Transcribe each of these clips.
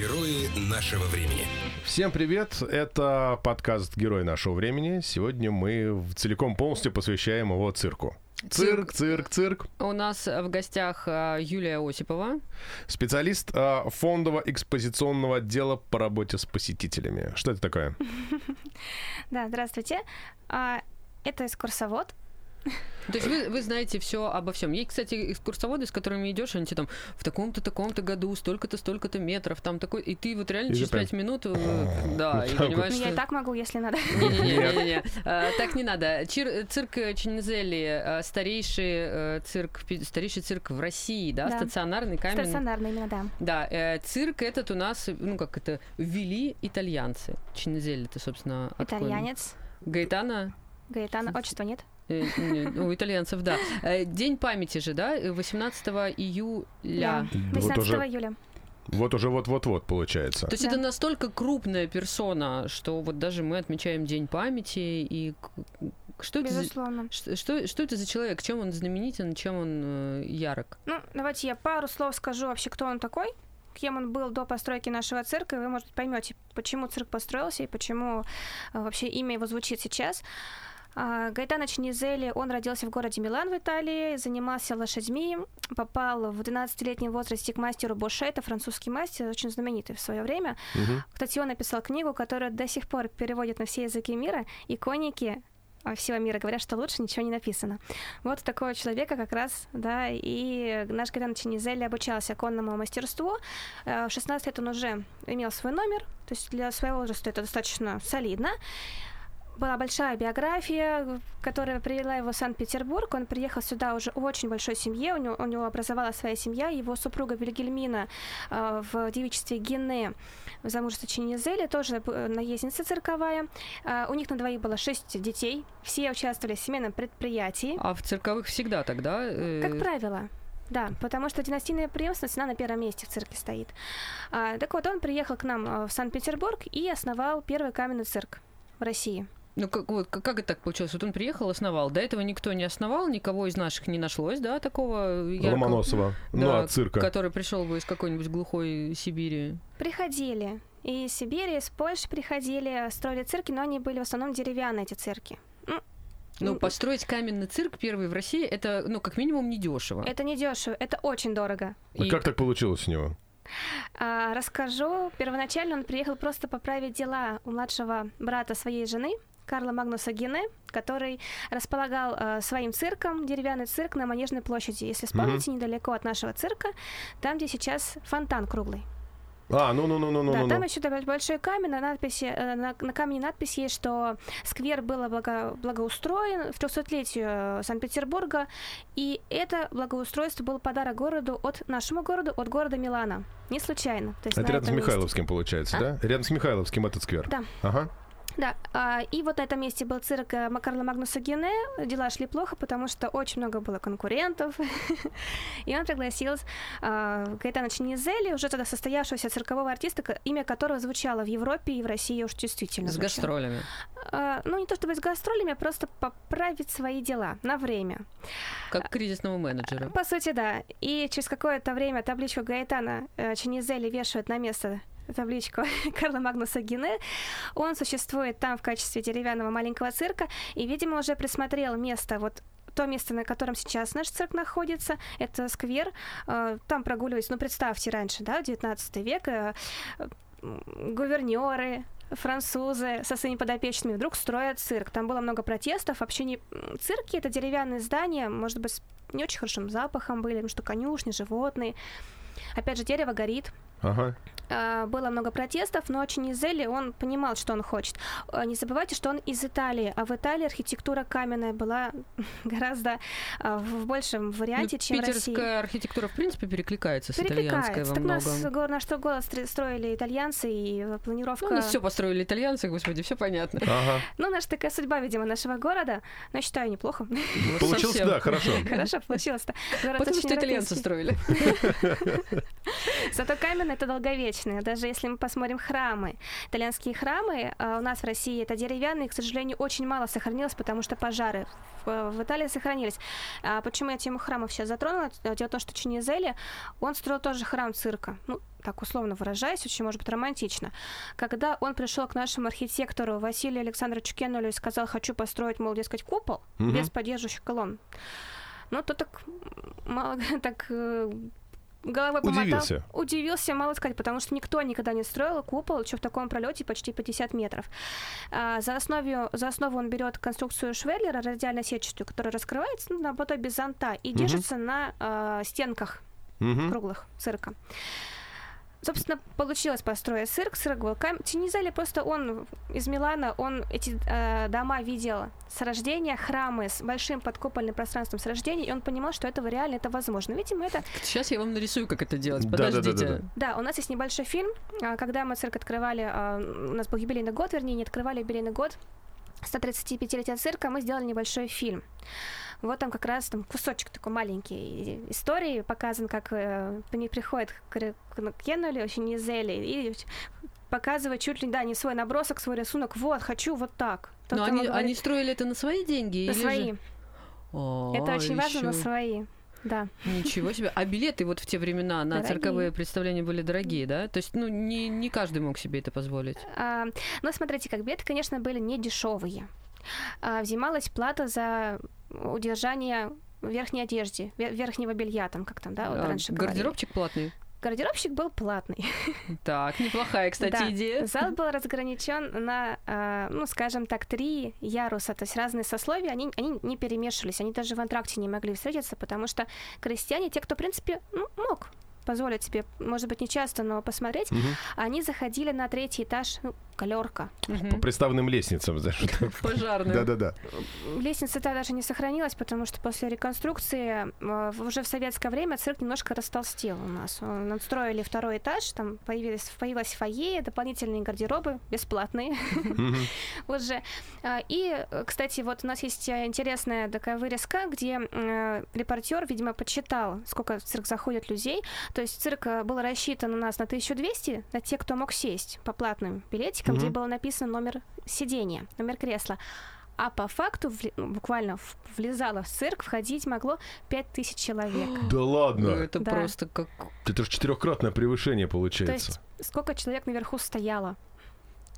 Герои нашего времени. Всем привет! Это подкаст «Герой нашего времени». Сегодня мы целиком полностью посвящаем его цирку. Цирк, цирк, цирк. У нас в гостях а, Юлия Осипова. Специалист а, фондово-экспозиционного отдела по работе с посетителями. Что это такое? Да, здравствуйте. А, это экскурсовод. То есть вы, вы знаете все обо всем. Есть, кстати, экскурсоводы, с которыми идешь, они тебе там в таком-то, таком-то году, столько-то, столько-то метров, там такой, и ты вот реально И через пять минут, э, да, и понимаешь, Ну, я и что... так могу, если надо. Не-не-не, а, так не надо. Цирк Чинизелли, а, старейший э, цирк, старейший цирк в России, да, стационарный каменный. Стационарно именно, да. Да, э, цирк этот у нас, ну как это, ввели итальянцы. Чинизелли, это, собственно? Итальянец. Гаэтано? Гаэтано. Отчества нет? Э, У итальянцев, да. Э, День памяти же, да? э, 18 июля. Да. Вот 18 уже, июля. вот уже вот-вот-вот получается. То есть Да. это настолько крупная персона, что вот даже мы отмечаем День памяти. И что это, за, Безусловно. что, что, это за человек? Чем он знаменитен, чем он э, ярок? Ну, давайте я пару слов скажу вообще, кто он такой, кем он был до постройки нашего цирка, и вы, может, поймете, почему цирк построился и почему э, вообще имя его звучит сейчас. Гайтано Чинизели, он родился в городе Милан в Италии, занимался лошадьми, попал в 12-летнем возрасте к мастеру Боше, это французский мастер, очень знаменитый в свое время. Мгм. Кстати, он написал книгу, которая до сих пор переводит на все языки мира, и конники а, всего мира говорят, что лучше ничего не написано. Вот такого человека как раз, да, и наш Гайтан Чинизели обучался конному мастерству. Э, В 16 лет он уже имел свой номер, то есть для своего возраста это достаточно солидно. Была большая биография, которая привела его в Санкт-Петербург. Он приехал сюда уже в очень большой семье. У него, у него образовалась своя семья. Его супруга Вильгельмина э, в девичестве Гене в замужестве Чинизели, тоже э, наездница цирковая. Э, у них на двоих было шесть детей. Все участвовали в семейном предприятии. А в цирковых всегда тогда? э, Как правило. Да, потому что династийная преемственность, она на первом месте в цирке стоит. А, так вот, он приехал к нам э, в Санкт-Петербург и основал первый каменный цирк в России. Ну, как, вот, как, это так получилось? Вот он приехал, основал. До этого никто не основал, никого из наших не нашлось, да, такого яркого, Ломоносова. ну, да, а цирка. который пришел бы из какой-нибудь глухой Сибири. Приходили и из Сибири, из Польши приходили, строили цирки, но они были в основном деревянные, эти цирки. Ну, Ну, построить каменный цирк первый в России, это, ну, как минимум, недешево. Это не дешево, это очень дорого. А как так получилось у него? А, расскажу. Первоначально он приехал просто поправить дела у младшего брата своей жены, Карла Магнуса Гене, который располагал э, своим цирком, деревянный цирк на Манежной площади. Если вспомните, недалеко от нашего цирка, там, где сейчас фонтан круглый. А, ну-ну-ну-ну-ну. да, там еще добавить большой камень, на, надписи, э, на, на камне надпись есть, что сквер был благо- благоустроен в 300-летию э, Санкт-Петербурга, и это благоустройство был подарок городу от нашему городу, от города Милана. Не случайно. То есть Это рядом с этом месте. Михайловским, получается, А? да? Рядом с Михайловским этот сквер. Да. Ага. Да, а, и вот на этом месте был цирк э, Карла Магнуса Гене. Дела шли плохо, потому что очень много было конкурентов. И он пригласил а, Гаэтана Чинизели, уже тогда состоявшегося циркового артиста, имя которого звучало в Европе и в России уж действительно С звучало. гастролями. А, Ну, не то чтобы с гастролями, а просто поправить свои дела на время. Как кризисного менеджера. По сути, да. И через какое-то время табличку Гаэтана э, Чинизели вешают на место табличку Карла Магнуса Гене. Он существует там в качестве деревянного маленького цирка и, видимо, уже присмотрел место вот то место, на котором сейчас наш цирк находится, это сквер. Э, Там прогуливались, ну, представьте, раньше, да, 19 век, э, гувернеры, французы со своими подопечными вдруг строят цирк. Там было много протестов. Вообще не... цирки — это деревянные здания, может быть, с не очень хорошим запахом были, потому что конюшни, животные. Опять же, дерево горит. Ага. А, Было много протестов, но Чинизели, он понимал, что он хочет. А, Не забывайте, что он из Италии, а в Италии архитектура каменная была гораздо а, в большем варианте, Ну, чем в России. питерская архитектура, в принципе, перекликается с итальянской Перекликается. во Так нас многом. го- на что стр- строили итальянцы, и э, планировка... Ну, у нас все построили итальянцы, господи, все понятно. Ага. Ну, наша такая судьба, видимо, нашего города. Но я считаю, неплохо. Вот Получилось, совсем. да, хорошо. Хорошо получилось-то. Город Потому что итальянцы строили. Зато каменный это долговечен. Романтичные. Даже если мы посмотрим храмы, итальянские храмы, а, у нас в России это деревянные, к сожалению, очень мало сохранилось, потому что пожары в, в Италии сохранились. А почему я тему храмов сейчас затронула? Дело в том, что Чинизели, он строил тоже храм цирка. Ну, так условно выражаясь, очень, может быть, романтично. Когда он пришел к нашему архитектору Василию Александровичу Кеннулю и сказал, хочу построить, мол, дескать, купол Мгм. без поддерживающих колонн, ну, то так, мало, так э, головой помотал. Удивился. Удивился, мало сказать, потому что никто никогда не строил купол, еще в таком пролете почти 50 метров. А, за, основе, за основу он берет конструкцию Швеллера, радиально-сетчатую, которая раскрывается ну, наподобие зонта и Мгм. держится на а, стенках Мгм. круглых цирка. Собственно, получилось построить цирк, цирк был кам... Чинизели просто он из Милана, он эти э, дома видел с рождения, храмы с большим подкупольным пространством с рождения, и он понимал, что этого реально это возможно. Видимо, это... Сейчас я вам нарисую, как это делать. Да-да-да-да-да. Подождите. Да, у нас есть небольшой фильм, а, когда мы цирк открывали, а, у нас был юбилейный год, вернее, не открывали юбилейный год, 135-летия цирка, мы сделали небольшой фильм. Вот там как раз там кусочек такой маленький истории показан, как э, они приходят к, к Кеннули, очень не Зели, и показывают чуть ли, да, не свой набросок, свой рисунок. Вот, хочу вот так. Тот, Но они, говорит, они строили это на свои деньги? на или свои. же- О, Это очень важно, на свои. Да. Ничего себе. А билеты вот в те времена на Дорогие. цирковые представления были дорогие, да? То есть, ну, не, не каждый мог себе это позволить. А, ну, смотрите, как билеты, конечно, были не дешевые. А, взималась плата за удержание верхней одежде, ве- верхнего белья, там, как там, да, вот А, раньше говорили. Гардеробчик платный. Гардеробщик был платный. Так, неплохая, кстати, Да. идея. Зал был разграничен на, а, ну, скажем так, три яруса, то есть разные сословия, они, они не перемешивались, они даже в антракте не могли встретиться, потому что крестьяне, те, кто, в принципе, ну, мог позволить себе, может быть, не часто, но посмотреть, Мгм. они заходили на третий этаж, ну, галерка. По приставным лестницам. Пожарную. Да-да-да. Лестница та даже не сохранилась, потому что после реконструкции э, уже в советское время цирк немножко растолстел у нас. Э, Надстроили второй этаж, там появились, появилось фойе, дополнительные гардеробы, бесплатные вот же. А, И, э, кстати, вот у нас есть э, интересная такая вырезка, где репортер, видимо, подсчитал, сколько в цирк заходит людей. То есть цирк э, был рассчитан у нас на 1200, на тех, кто мог сесть по платным билетикам, где Мгм. было написано номер сидения, номер кресла. А по факту ну, буквально в- влезало в цирк, входить могло 5000 человек. Да Ну, ладно. Это Да. просто как... Это же четырехкратное превышение То получается. есть сколько человек наверху стояло?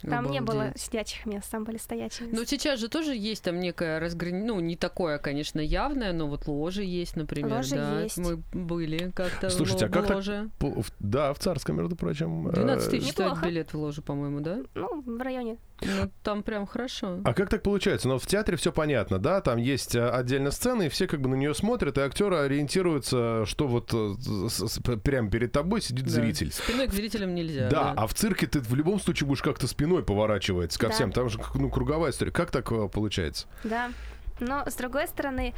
Там не было обалдеть. сидячих мест, там были стоячие места. Но сейчас же тоже есть там некое разграничение, ну, не такое, конечно, явное, но вот ложи есть, например, Ложи да. есть. Мы были как-то в Слушайте, а как в так ложе. По- в- Да, в Царском, между прочим. э, 12 тысяч стоит Неплохо. билет в ложу, по-моему, да? Ну, в районе. Ну, там прям хорошо. А как так получается? Но в театре все понятно, да? Там есть э, отдельно сцена, и все как бы на нее смотрят, и актеры ориентируются, что вот э, прямо перед тобой сидит Да. зритель. Спиной к зрителям нельзя. Да, а в цирке ты в любом случае будешь как-то спиной поворачиваться ко Да. всем. Там же ну, круговая история. Как так э, получается? Да. Но с другой стороны,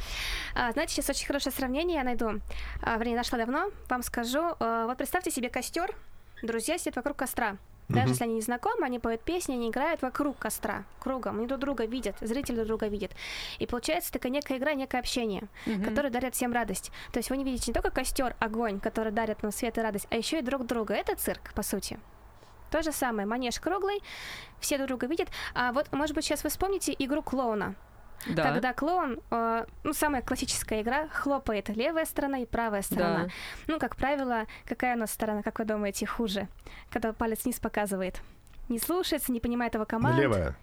а, знаете, сейчас очень хорошее сравнение я найду. А, вернее, нашла давно. Вам скажу. А, вот представьте себе костер. Друзья сидят вокруг костра. Даже Мгм. если они не знакомы, они поют песни, они играют вокруг костра, кругом. Они друг друга видят, зрители друг друга видят. И получается такая некая игра, некое общение, Мгм. которое дарит всем радость. То есть вы не видите не только костер, огонь, который дарит нам свет и радость, а еще и друг друга. Это цирк, по сути. То же самое, манеж круглый, все друг друга видят. А вот, может быть, сейчас вы вспомните игру клоуна. Да. Когда клоун, э, ну, самая классическая игра, хлопает левая сторона и правая сторона. Да. Ну, как правило, какая у нас сторона, как вы думаете, хуже? Когда палец вниз показывает. Не слушается, не понимает его команд. Левая.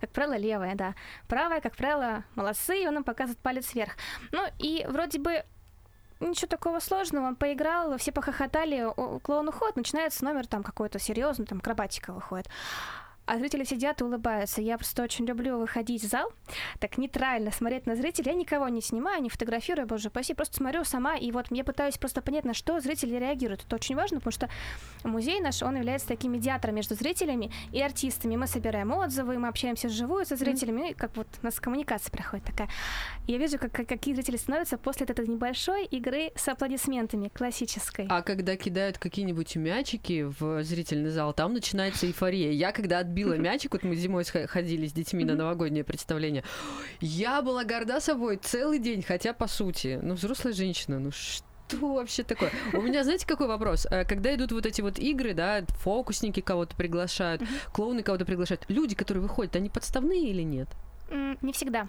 Как правило, левая, да. Правая, как правило, молодцы, и он нам показывает палец вверх. Ну, и вроде бы ничего такого сложного, он поиграл, все похохотали, клоун уходит, начинается номер там какой-то серьезный, там акробатика выходит. А зрители сидят и улыбаются. Я просто очень люблю выходить в зал, так нейтрально смотреть на зрителей. Я никого не снимаю, не фотографирую, боже упаси, просто смотрю сама, и вот мне пытаюсь просто понять, на что зрители реагируют. Это очень важно, потому что музей наш, он является таким медиатором между зрителями и артистами. Мы собираем отзывы, мы общаемся вживую со зрителями, ну и как вот у нас коммуникация проходит такая. Я вижу, как, как- какие зрители становятся после этой небольшой игры с аплодисментами, классической. А когда кидают какие-нибудь мячики в зрительный зал, там начинается эйфория. Я когда отбила мячик, вот мы зимой ходили с детьми на новогоднее представление, я была горда собой целый день, хотя по сути, ну взрослая женщина, ну что что вообще такое? У меня, знаете, какой вопрос? Э, когда идут вот эти вот игры, да, фокусники кого-то приглашают, клоуны кого-то приглашают, люди, которые выходят, они подставные или нет? Не всегда.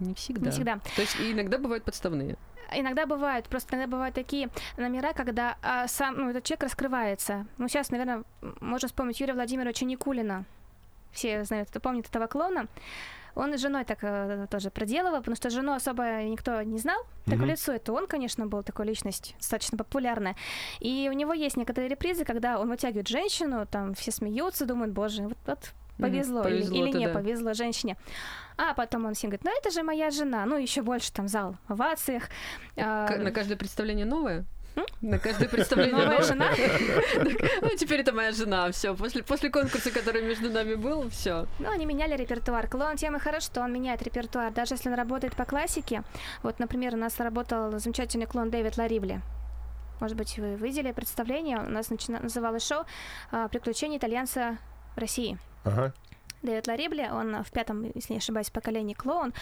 Не всегда. Не всегда. То есть иногда бывают подставные. Иногда бывают, просто иногда бывают такие номера, когда а, сам ну, этот человек раскрывается. Ну, сейчас, наверное, можно вспомнить Юрия Владимировича Никулина. Все знают, кто помнит этого клоуна. Он с женой так э, тоже проделывал, потому что жену особо никто не знал. Так в Мгм. лицо это он, конечно, был такой личность достаточно популярная. И у него есть некоторые репризы, когда он вытягивает женщину, там все смеются, думают, боже, вот, вот повезло, или- повезло, или, то не да. повезло женщине. А потом он всем говорит, ну это же моя жена, ну еще больше там зал в овациях. А, К- На каждое представление новое? На каждое представление Новая жена? Ну, теперь это моя жена, все. После, после конкурса, который между нами был, все. Ну, они меняли репертуар. Клоун тем и хорош, что он меняет репертуар, даже если он работает по классике. Вот, например, у нас работал замечательный клоун Дэвид Ларивли. Может быть, вы видели представление? У нас начина- называлось шоу а, «Приключения итальянца в России». Ага. Дэвид Ларибли, он в пятом, если не ошибаюсь, поколении клоун.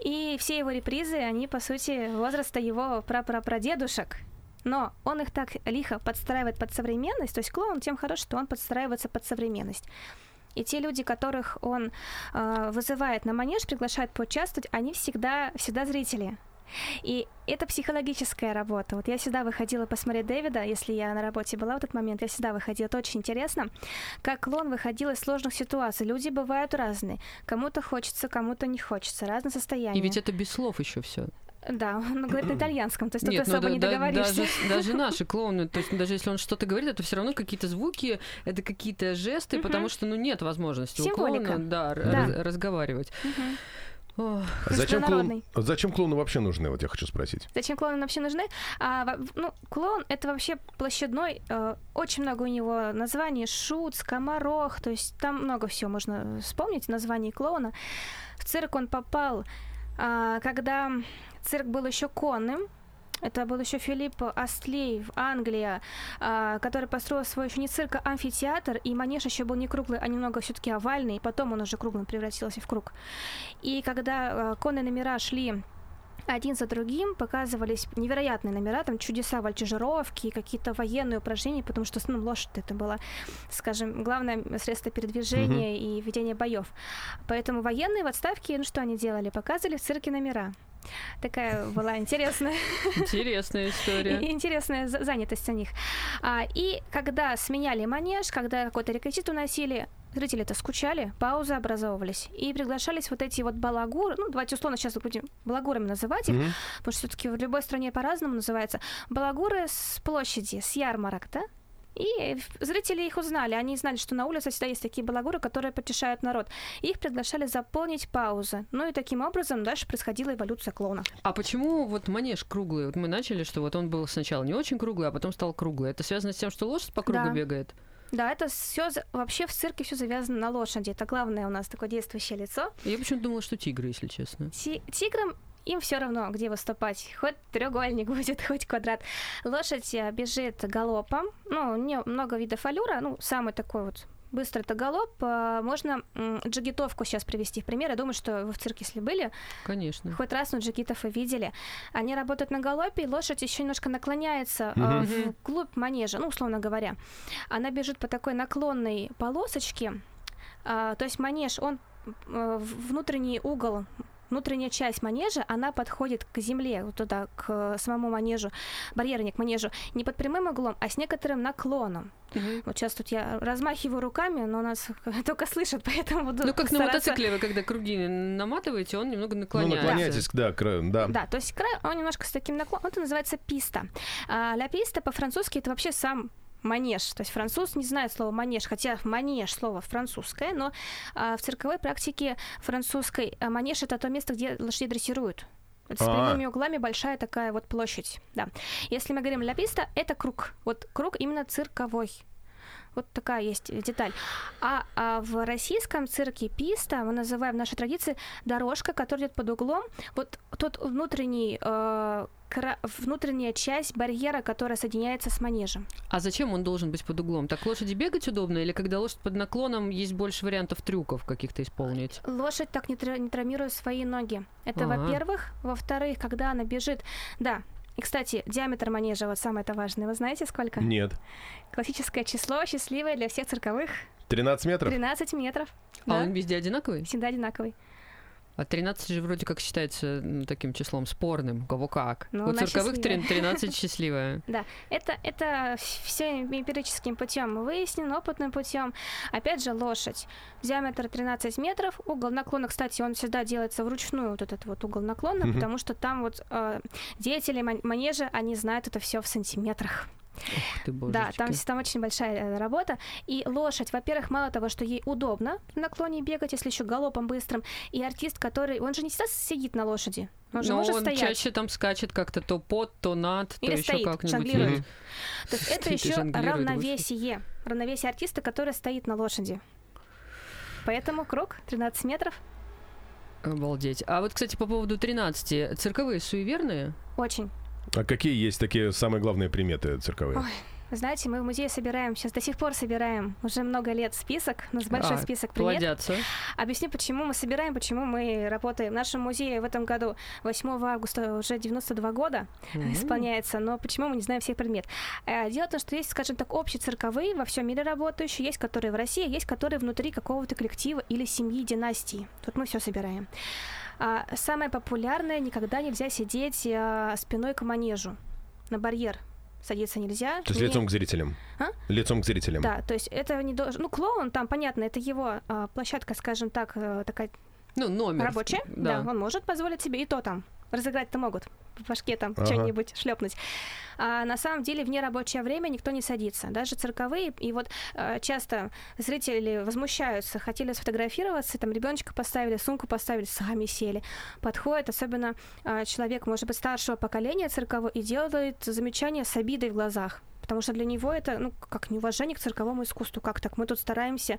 И все его репризы, они, по сути, возраста его прапрапрадедушек. Но он их так лихо подстраивает под современность, то есть клоун тем хорош, что он подстраивается под современность. И те люди, которых он э, вызывает на манеж, приглашает поучаствовать, они всегда, всегда зрители. И это психологическая работа. Вот я всегда выходила посмотреть Дэвида, если я на работе была в этот момент, я всегда выходила. Это очень интересно, как клон выходил из сложных ситуаций. Люди бывают разные. Кому-то хочется, кому-то не хочется. Разные состояния. И ведь это без слов еще все. Да, он говорит на итальянском, то есть тут Нет, ну особо да- не договоришься. даже, даже наши клоуны, то есть даже если он что-то говорит, это все равно какие-то звуки, это какие-то жесты, потому что ну нет возможности у Символика. клоуна да, Да. раз- разговаривать. Ох, А Зачем, клоун, зачем клоуны вообще нужны, вот я хочу спросить? Зачем клоуны вообще нужны? А, ну, клоун это вообще площадной, э, очень много у него названий, шут, скоморох, то есть там много всего можно вспомнить названий клоуна. В цирк он попал, а, когда цирк был еще конным, это был еще Филипп Астлей, Англия, а, который построил свой еще не цирк, а амфитеатр, и манеж еще был не круглый, а немного все-таки овальный, и потом он уже круглым превратился в круг. И когда а, конные номера шли один за другим показывались невероятные номера, там чудеса вольтежировки, какие-то военные упражнения, потому что ну, лошадь это было, скажем, главное средство передвижения и ведения боев. Поэтому военные в отставке, ну что они делали? Показывали в цирке номера. Такая была интересная интересная история. интересная за- занятость у них. А, и когда сменяли манеж, когда какой-то реквизит уносили, зрители-то скучали, паузы образовывались. И приглашались вот эти вот балагуры, ну, давайте условно сейчас будем балагурами называть их, потому что все-таки в любой стране по-разному называется. Балагуры с площади, с ярмарок, да? И зрители их узнали. Они знали, что на улице всегда есть такие балагуры, которые потешают народ. И их приглашали заполнить паузы. Ну и таким образом дальше происходила эволюция клоуна. А почему вот манеж круглый? Вот мы начали, что вот он был сначала не очень круглый, а потом стал круглый. Это связано с тем, что лошадь по кругу Да. бегает? Да, это все вообще в цирке все завязано на лошади. Это главное у нас такое действующее лицо. Я почему-то думала, что тигры, если честно. Ти- тиграм им все равно, где выступать. Хоть треугольник будет, хоть квадрат. Лошадь э, бежит галопом. Ну, у нее много видов аллюра. Ну, самый такой вот быстрый это галоп. Э, Можно джигитовку сейчас привести в пример. Я думаю, что вы в цирке, если были, Конечно. хоть раз ну, джигитов вы видели. Они работают на галопе, и лошадь еще немножко наклоняется э, Мгм. вглубь манежа, ну, условно говоря. Она бежит по такой наклонной полосочке. То есть манеж, он в- внутренний угол внутренняя часть манежа, она подходит к земле, вот туда, к самому манежу, барьеру не к манежу, не под прямым углом, а с некоторым наклоном. Мгм. Вот сейчас тут я размахиваю руками, но нас только слышат, поэтому буду Ну, как на стараться- мотоцикле, вы когда круги наматываете, он немного Ну, наклоняется. наклоняйтесь, да, к краю, да. Да, то есть край, он немножко с таким наклоном, это называется писта. А, ля писта по-французски это вообще сам манеж. То есть француз не знает слова манеж, хотя манеж слово французское, но а, в цирковой практике французской а, манеж это то место, где лошадей дрессируют. Это с А. прямыми углами большая такая вот площадь. Да. Если мы говорим ля писта, это круг. Вот круг именно цирковой. Вот такая есть деталь. А, а в российском цирке писта мы называем в нашей традиции дорожка, которая идет под углом. Вот тот внутренний, э, внутренняя часть барьера, которая соединяется с манежем. А зачем он должен быть под углом? Так лошади бегать удобно? Или когда лошадь под наклоном, есть больше вариантов трюков каких-то исполнить? Лошадь так не, тра- не травмирует свои ноги. Это Ага. во-первых. Во-вторых, когда она бежит, да, И, кстати, диаметр манежа, вот самое это важное, вы знаете сколько? Нет. Классическое число, счастливое для всех цирковых, 13 метров? 13 метров. А Да, он везде одинаковый? всегда одинаковый. А 13 же вроде как считается ну, таким числом спорным. Кого как? Ну, У цирковых счастливая. трин- 13 счастливая. Да, это, это все эмпирическим путем выяснено, опытным путем. Опять же, лошадь. Диаметр 13 метров, угол наклона, кстати, он всегда делается вручную, вот этот вот угол наклона, потому что там вот э, деятели ман- манежа, они знают это все в сантиметрах. Ух ты, Да, там, там очень большая э, работа. И лошадь, во-первых, мало того, что ей удобно в наклоне бегать, если еще галопом быстрым, и артист, который, он же не всегда сидит на лошади, он же Но может он стоять. чаще там скачет как-то то под, то над, то Или еще стоит, как-нибудь. жонглирует. Мгм. То есть это еще равновесие. Равновесие артиста, который стоит на лошади. Поэтому круг 13 метров Обалдеть. А вот, кстати, по поводу 13. Цирковые суеверные? очень. А какие есть такие самые главные приметы цирковые? Ой, знаете, мы в музее собираем, сейчас до сих пор собираем, уже много лет список, у нас большой А, список примет. Плодятся. Объясню, почему мы собираем, почему мы работаем. В нашем музее в этом году 8 августа уже 92 года М. исполняется, но почему мы не знаем всех предмет? Э, Дело в том, что есть, скажем так, общие цирковые во всем мире работающие, есть которые в России, есть которые внутри какого-то коллектива или семьи, династии. Тут мы все собираем. А, самое популярное никогда нельзя сидеть а, спиной к манежу на барьер. Садиться нельзя. То есть Не- лицом к зрителям? А? Лицом к зрителям. Да, то есть это не должен... Ну, клоун там, понятно, это его а, площадка, скажем так, э, такая Ну, номер. рабочая. Да. он может позволить себе и то там. Разыграть-то могут. В башке там Ага. что-нибудь шлепнуть. А на самом деле в нерабочее время никто не садится. Даже цирковые. И вот э, часто зрители возмущаются, хотели сфотографироваться, там ребеночка поставили, сумку поставили, сами сели. Подходит, особенно э, человек, может быть, старшего поколения циркового, и делает замечания с обидой в глазах. Потому что для него это, ну, как неуважение к цирковому искусству, как так, мы тут стараемся.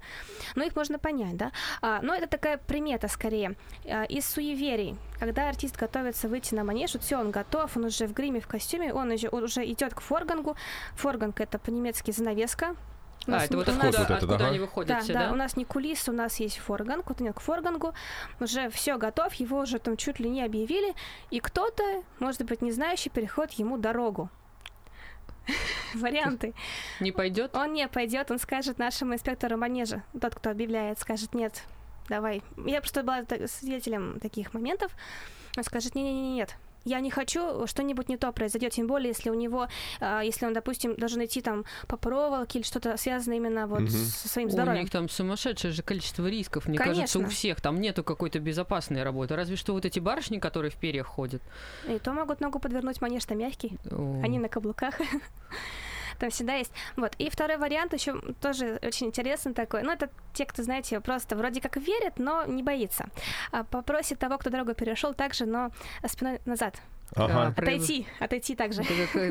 Но их можно понять, да. А, но это такая примета скорее. А, из суеверий. Когда артист готовится выйти на манеж, вот все, он готов, он уже в гриме, в костюме, он уже, он уже идет к форгангу. Форганг это по-немецки занавеска. А, нас это вот у нас- откуда, вот откуда они выходят да, все, да, да? у нас не кулисы, у нас есть форганг, вот нет, к форгангу уже все готов, его уже там чуть ли не объявили, и кто-то, может быть, не знающий, переходит ему дорогу. Варианты. Не пойдет? Он не пойдет, он скажет нашему инспектору манежа, тот, кто объявляет, скажет, нет, давай. Я просто была свидетелем таких моментов. Он скажет, не-не-не-нет, я не хочу, что-нибудь не то произойдет, тем более, если у него, а, если он, допустим, должен идти там по проволоке или что-то связано именно вот Мгм. со своим У здоровьем. них там сумасшедшее же количество рисков. Мне кажется, у Конечно. всех там нету какой-то безопасной работы. Разве что вот эти барышни, которые в перьях ходят. И то могут ногу подвернуть, манеж-то мягкий, О. они на каблуках. Там всегда есть. Вот. И второй вариант еще тоже очень интересный такой. Ну, это те, кто, знаете, просто вроде как верит, но не боится. А попросит того, кто дорогу перешел, также, но спиной назад. Ага. А, Отойти, отойти также.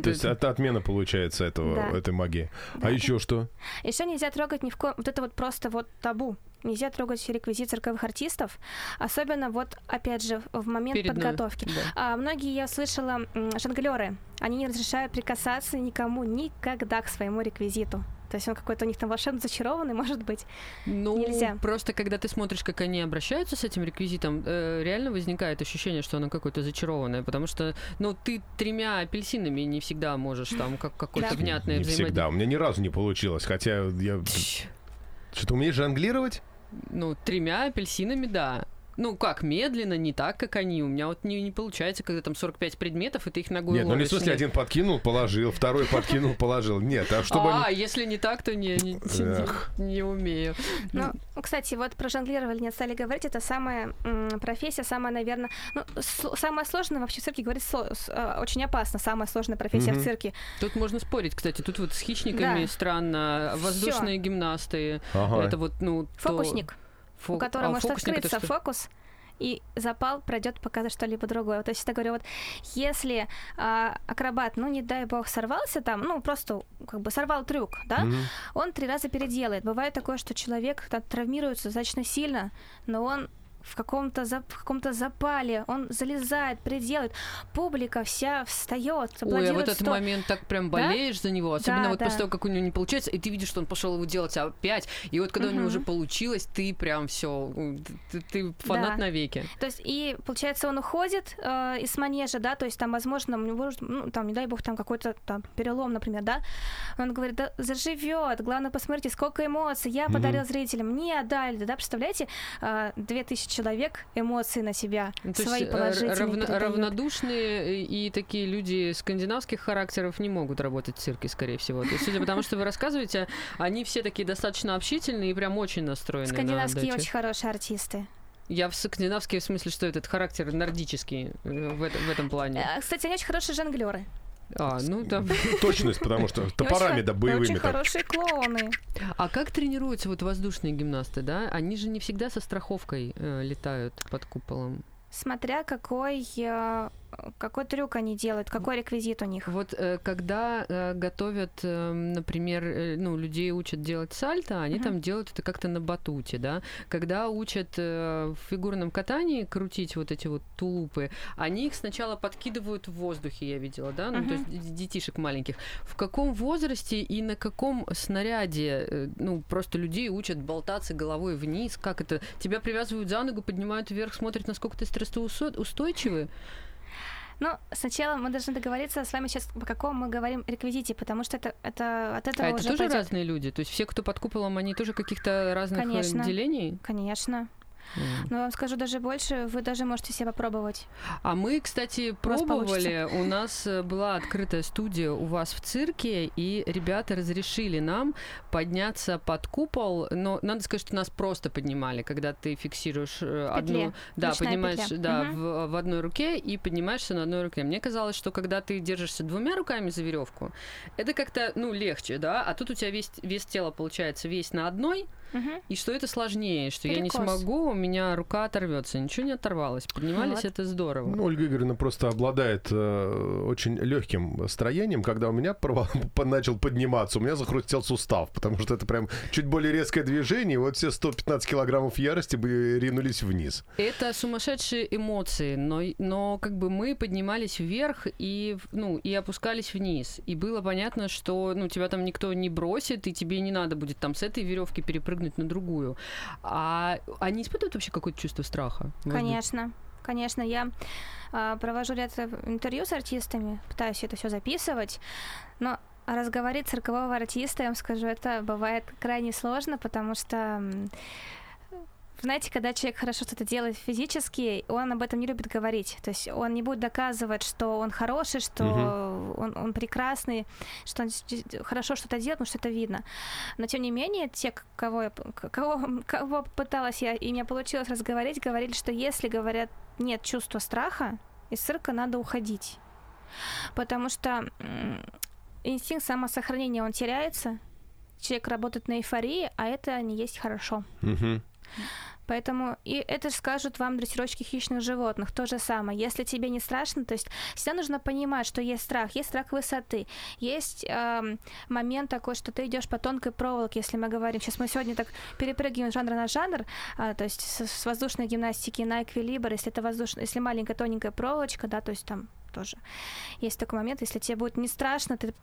То есть это отмена получается этого, Да. этой магии. Да. А еще что? Еще нельзя трогать ни в коем... Вот это вот просто вот табу. Нельзя трогать реквизит цирковых артистов. Особенно вот, опять же, в момент перед подготовки. да. А, многие, я слышала, жонглеры, они не разрешают прикасаться никому никогда к своему реквизиту. То есть он какой-то у них там волшебно зачарованный, может быть. Ну, Нельзя. просто когда ты смотришь, как они обращаются с этим реквизитом, э, реально возникает ощущение, что оно какое-то зачарованное, потому что, ну, ты тремя апельсинами не всегда можешь там как какое-то Да. внятное Не взаимодействие. всегда. У меня ни разу не получилось. Хотя я... Что, ты умеешь жонглировать? Ну, тремя апельсинами, да. Ну, как, медленно, не так, как они. У меня вот не, не получается, когда там 45 предметов, и ты их ногой Нет, ну не в ловишь. смысле один подкинул, положил, второй подкинул, положил. Нет, а чтобы... а, они- если не так, то не, не, не, не умею. Ну, кстати, вот про жонглирование не стали говорить, это самая м, профессия, самая, наверное, ну, самая сложная вообще в цирке, говорить с- э, очень опасно, самая сложная профессия Мгм. в цирке. Тут можно спорить, кстати. Тут вот с хищниками Да. странно. Воздушные гимнасты. Ага. Это вот, ну, то- Фо- у которого а, может открыться что? фокус, и запал пройдет показать что-либо другое. Вот я всегда говорю, вот если а, акробат, ну не дай бог, сорвался там, ну просто как бы сорвал трюк, да, Мгм. он три раза переделает. Бывает такое, что человек там травмируется достаточно сильно, но он в каком-то за, в каком-то запале, он залезает, приделает, публика вся встает, Ой, а в этот сто- момент так прям болеешь за него, особенно Да, вот да. после того, как у него не получается, и ты видишь, что он пошел его делать опять, и вот когда у него уже получилось, ты прям все, ты, ты фанат Да. навеки. То есть, и получается, он уходит э, из манежа, да, то есть там, возможно, у него, ну, там, не дай бог, там какой-то там перелом, например, да. Он говорит, да, заживет. Главное, посмотрите, сколько эмоций я Мгм. подарил зрителям, мне отдали, да, представляете, э, две тысячи человек эмоций на себя, Ну, свои э, положительные равно- равнодушные и такие люди скандинавских характеров не могут работать в цирке, скорее всего. То есть, судя по тому, что вы рассказываете, они все такие достаточно общительные и прям очень настроены на Скандинавские отдачу. очень хорошие артисты. Я в скандинавский в смысле, что этот характер нордический э, в, этом- в этом плане. Э, Кстати, они очень хорошие жонглеры. А, ну там. Точность, потому что топорами да боевыми Очень хорошие клоуны. А как тренируются вот воздушные гимнасты, да? Они же не всегда со страховкой э, летают под куполом. Смотря какой, э, какой трюк они делают, какой реквизит у них. Вот э, когда э, готовят, э, например, ну, людей учат делать сальто, они Мгм. там делают это как-то на батуте, да. Когда учат в фигурном катании крутить вот эти вот тулупы, они их сначала подкидывают в воздухе, я видела, да, ну, то Мгм. есть детишек маленьких. В каком возрасте и на каком снаряде, ну, просто людей учат болтаться головой вниз? Как это? Тебя привязывают за ногу, поднимают вверх, смотрят, насколько ты стрессоустойчивый? Ну, сначала мы должны договориться с вами сейчас, по какому мы говорим реквизите, потому что это, это от этого А это уже тоже пойдёт. разные люди? То есть все, кто под куполом, они тоже каких-то разных э, Конечно. делений? Конечно. М. Но вам скажу даже больше, вы даже можете себя попробовать. А мы, кстати, У пробовали. У нас э, была открытая студия у вас в цирке, и ребята разрешили нам подняться под купол. Но надо сказать, что нас просто поднимали, когда ты фиксируешь э, петле. одну, да, Ручная поднимаешь, петля. да, Мгм. в, в одной руке и поднимаешься на одной руке. Мне казалось, что когда ты держишься двумя руками за веревку, это как-то, ну, легче, да, а тут у тебя весь, вес тела получается весь на одной, Мгм. и что это сложнее, что я не Перекос. смогу, у меня рука оторвется, ничего не оторвалось. Поднимались, Вот. это здорово. Ну, Ольга Игоревна просто обладает э, очень легким строением. Когда у меня порвал- по- начал подниматься, у меня захрустел сустав, потому что это прям чуть более резкое движение, и вот все 115 килограммов ярости бы ринулись вниз. Это сумасшедшие эмоции, но, но как бы мы поднимались вверх и, ну, и опускались вниз. И было понятно, что ну, тебя там никто не бросит, и тебе не надо будет там с этой веревки перепрыгнуть на другую. А они испытывают вообще какое-то чувство страха? Конечно. Конечно, я а, провожу ряд интервью с артистами, пытаюсь это все записывать, но разговорить циркового артиста, я вам скажу, это бывает крайне сложно, потому что знаете, когда человек хорошо что-то делает физически, он об этом не любит говорить. То есть он не будет доказывать, что он хороший, что он, он прекрасный, что он хорошо что-то делает, потому что это видно. Но тем не менее, те, кого, я, кого, кого пыталась я, и мне получилось разговорить, говорили, что если, говорят, нет чувства страха, из цирка надо уходить. Потому что инстинкт самосохранения, он теряется, человек работает на эйфории, а это не есть хорошо. Мгм. Поэтому и это скажут вам дрессировщики хищных животных. То же самое. Если тебе не страшно, то есть всегда нужно понимать, что есть страх, есть страх высоты, есть эм, момент такой, что ты идешь по тонкой проволоке, если мы говорим. Сейчас мы сегодня так перепрыгиваем с жанра на жанр, а, то есть с, с воздушной гимнастики на эквилибр, если это воздушная, если маленькая тоненькая проволочка, да, то есть там тоже есть такой момент, если тебе будет не страшно, ты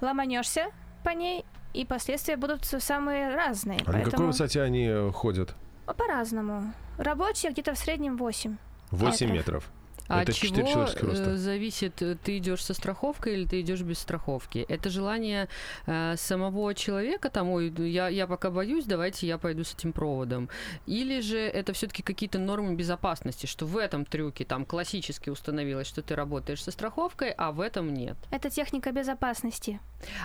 ломанешься по ней, и последствия будут самые разные. А на какой Поэтому- высоте они э, ходят? по-разному. Рабочие где-то в среднем 8. 8 Метров. метров. А Это от чего человеческих роста. э, зависит, э, ты идешь со страховкой или ты идешь без страховки? Это желание э, самого человека, там, ой, я, я пока боюсь, давайте я пойду с этим проводом. Или же это все-таки какие-то нормы безопасности, что в этом трюке там классически установилось, что ты работаешь со страховкой, а в этом нет. Это техника безопасности.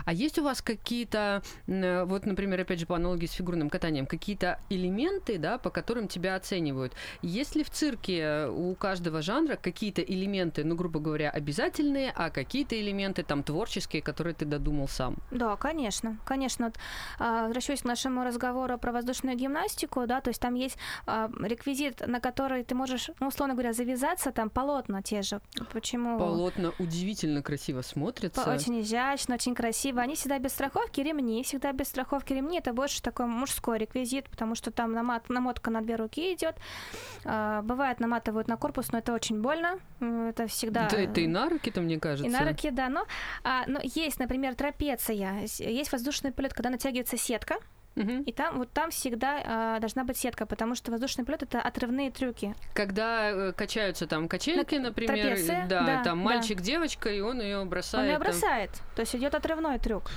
А есть у вас какие-то, м, вот, например, опять же, по аналогии с фигурным катанием, какие-то элементы, да, по которым тебя оценивают? Есть ли в цирке у каждого жанра какие-то элементы, ну, грубо говоря, обязательные, а какие-то элементы там творческие, которые ты додумал сам. Да, конечно, конечно. Вот, а, к нашему разговору про воздушную гимнастику, да, то есть там есть а, реквизит, на который ты можешь, ну, условно говоря, завязаться, там полотна те же. Почему? Полотна удивительно красиво смотрятся. Очень изящно, очень красиво. Они всегда без страховки, ремни, всегда без страховки ремни. Это больше такой мужской реквизит, потому что там намат, намотка на две руки идет. А, бывает наматывают на корпус, но это очень больно. Это всегда. Да, это и на руки-то, мне кажется. И на руки, да. Но, а, но есть, например, трапеция, есть воздушный полет, когда натягивается сетка. Мгм. И там вот там всегда а, должна быть сетка, потому что воздушный полет это отрывные трюки. Когда э, качаются там качельки, например, трапеция, да, да, там да. мальчик, девочка, и он ее бросает. Он ее там. бросает, то есть идет отрывной трюк.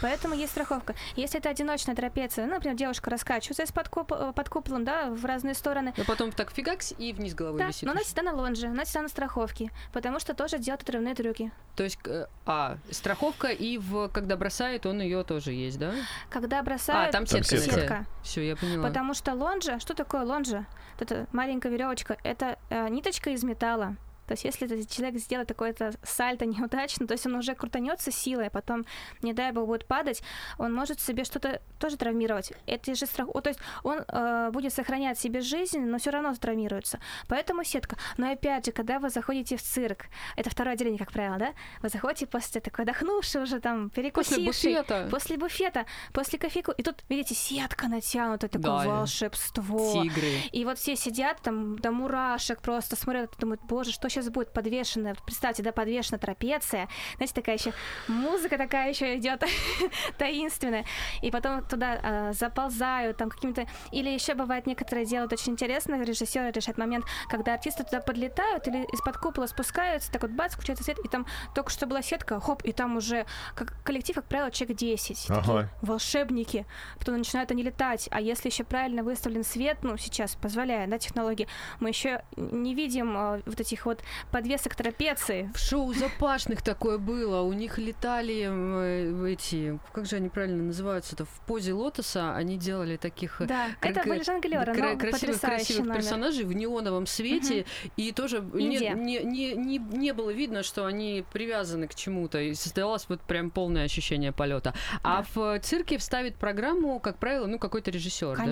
Поэтому есть страховка. Если это одиночная трапеция, ну, например, девушка раскачивается из-под куп- э, под куполом, да, в разные стороны. Но потом так фигакс и вниз головой Да, висит. но она всегда на лонже, она всегда на страховке, потому что тоже делает отрывные трюки. То есть, э, а, страховка и в, когда бросает, он ее тоже есть, да? Когда бросают, а, там Там сетка. сетка. Все, я поняла. Потому что лонжа, что такое лонжа? Вот эта маленькая веревочка, это э, ниточка из металла. То есть, если этот человек сделает такое-то сальто неудачно, то есть он уже крутанется силой, а потом, не дай бог, будет падать, он может себе что-то тоже травмировать. Это же страх. То есть он э, будет сохранять себе жизнь, но все равно травмируется. Поэтому сетка. Но опять же, когда вы заходите в цирк, это второе отделение, как правило, да? Вы заходите после такой отдохнувший уже там, После перекусивший. буфета. После буфета, после кофейку. И тут, видите, сетка натянута, такое Да, волшебство. Тигры. И вот все сидят там до мурашек просто смотрят, думают, боже, что сейчас будет подвешено. Представьте, да, подвешена трапеция. Знаете, такая еще музыка такая еще идет таинственная. И потом туда а, заползают там какими-то... Или еще бывает некоторые делают очень интересно, режиссеры решают момент, когда артисты туда подлетают или из-под купола спускаются, так вот бац, включается свет, и там только что была сетка, хоп, и там уже как коллектив, как правило, человек 10. Ага. Такие волшебники. Потом начинают они летать. А если еще правильно выставлен свет, ну, сейчас позволяет, да, технологии, мы еще не видим а, вот этих вот подвесок трапеции. В шоу запашных такое было. У них летали э, эти, как же они правильно называются-то, в позе лотоса они делали таких э, Да, кра- это были жонглеры, кра- красивых, красивых номер. персонажей в неоновом свете, и тоже не, Индия. не, не, не, не было видно, что они привязаны к чему-то, и создавалось вот прям полное ощущение полета. А в цирке вставит программу, как правило, ну какой-то режиссер. да?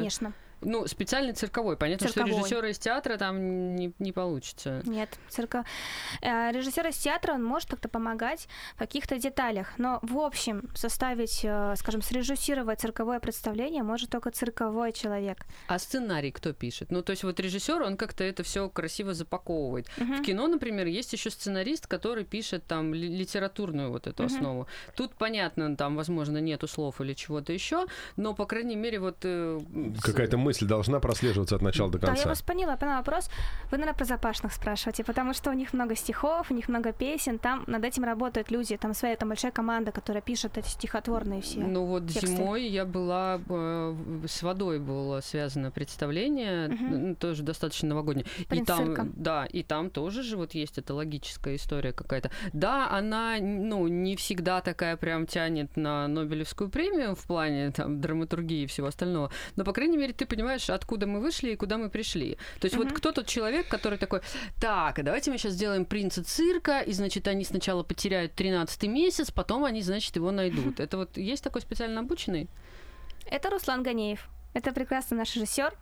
Ну, специальный цирковой. Понятно, Цирковой. что режиссера из театра там не, не получится. Нет, цирка... э, режиссер из театра, он может как-то помогать в каких-то деталях, но в общем составить, э, скажем, срежиссировать цирковое представление может только цирковой человек. А сценарий кто пишет? Ну, то есть вот режиссер, он как-то это все красиво запаковывает. Мгм. В кино, например, есть еще сценарист, который пишет там ли- литературную вот эту Мгм. основу. Тут, понятно, там, возможно, нету слов или чего-то еще, но, по крайней мере, вот... э, Какая-то мысль должна прослеживаться от начала до Да, я конца. вас поняла, поняла вопрос. Вы, наверное, про запашных спрашиваете, потому что у них много стихов, у них много песен, там над этим работают люди, там своя там большая команда, которая пишет эти стихотворные все. Ну вот тексты. зимой я была э, с водой было связано представление, ну, тоже достаточно новогоднее. И «Принц там, цирка». да, и там тоже же вот есть эта логическая история какая-то. Да, она, ну, не всегда такая прям тянет на Нобелевскую премию в плане там драматургии и всего остального, но по крайней мере ты понимаешь, откуда мы вышли и куда мы пришли. То есть вот Мгм. кто тот человек, который такой, так, а давайте мы сейчас сделаем принца цирка, и значит они сначала потеряют 13 месяц, потом они, значит, его найдут. Это вот есть такой специально обученный? Это Руслан Ганеев. Это прекрасный наш режиссер.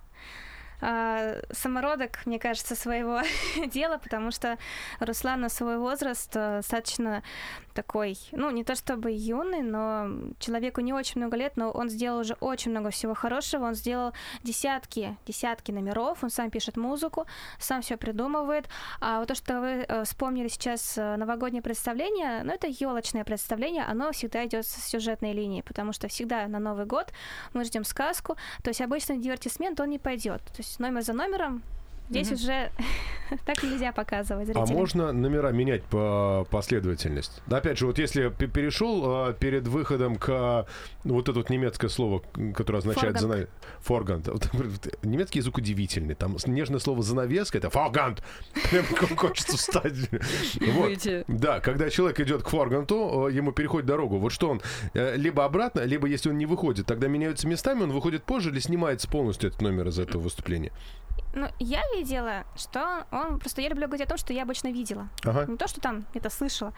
А, самородок, мне кажется, своего дела, потому что Руслан на свой возраст а, достаточно такой, ну, не то чтобы юный, но человеку не очень много лет, но он сделал уже очень много всего хорошего. Он сделал десятки, десятки номеров, он сам пишет музыку, сам все придумывает. А вот то, что вы э, вспомнили сейчас э, новогоднее представление, ну, это елочное представление, оно всегда идет с сюжетной линии, потому что всегда на Новый год мы ждем сказку, то есть обычный дивертисмент, он не пойдет. То есть номер за номером здесь уже так нельзя показывать А зрителям. можно номера менять по последовательность? Опять же, вот если перешел э, перед выходом к ну, вот это вот немецкое слово, которое означает Форгант. зана- форгант. Немецкий язык удивительный. Там нежное слово занавеска это форгант. Прям хочется встать. Вот. Да, когда человек идет к форганту, э, ему переходит дорогу. Вот что он э, либо обратно, либо если он не выходит, тогда меняются местами, он выходит позже или снимается полностью этот номер из этого выступления. Ну, я видела, что он... Просто я люблю говорить о том, что я обычно видела. Ага. Не то, что там это слышала.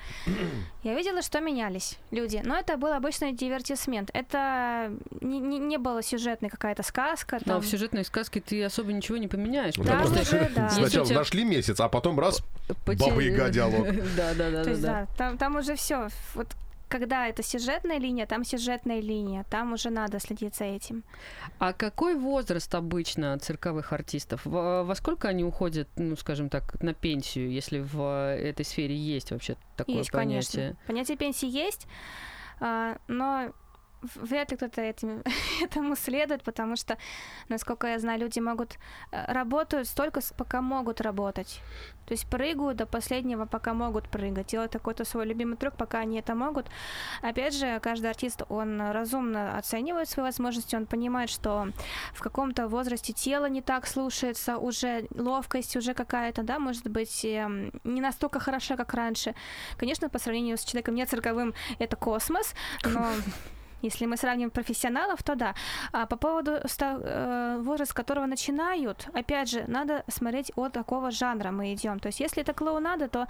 Я видела, что менялись люди. Но это был обычный дивертисмент. Это не, не, не было сюжетной какая-то сказка. Но Там. в сюжетной сказке ты особо ничего не поменяешь. Да, что уже, да. Сначала тебя- нашли месяц, а потом раз поте- Баба-Яга диалог. Да, да, да, То есть, да. да, там, там уже все. Вот когда это сюжетная линия, там сюжетная линия. Там уже надо следить за этим. А какой возраст обычно цирковых артистов? Во, во сколько они уходят, ну, скажем так, на пенсию, если в э, этой сфере есть вообще такое есть, понятие? конечно. Понятие пенсии есть, а, но вряд ли кто-то этим, этому следует, потому что, насколько я знаю, люди могут э, работают столько, пока могут работать. То есть прыгают до последнего, пока могут прыгать. Делают какой-то свой любимый трюк, пока они это могут. Опять же, каждый артист, он разумно оценивает свои возможности, он понимает, что в каком-то возрасте тело не так слушается, уже ловкость уже какая-то, да, может быть, эм, не настолько хороша, как раньше. Конечно, по сравнению с человеком не цирковым, это космос, но если мы сравним профессионалов, то да. А по поводу э, возраста, с которого начинают, опять же, надо смотреть от какого жанра мы идем. То есть, если это клоунада, то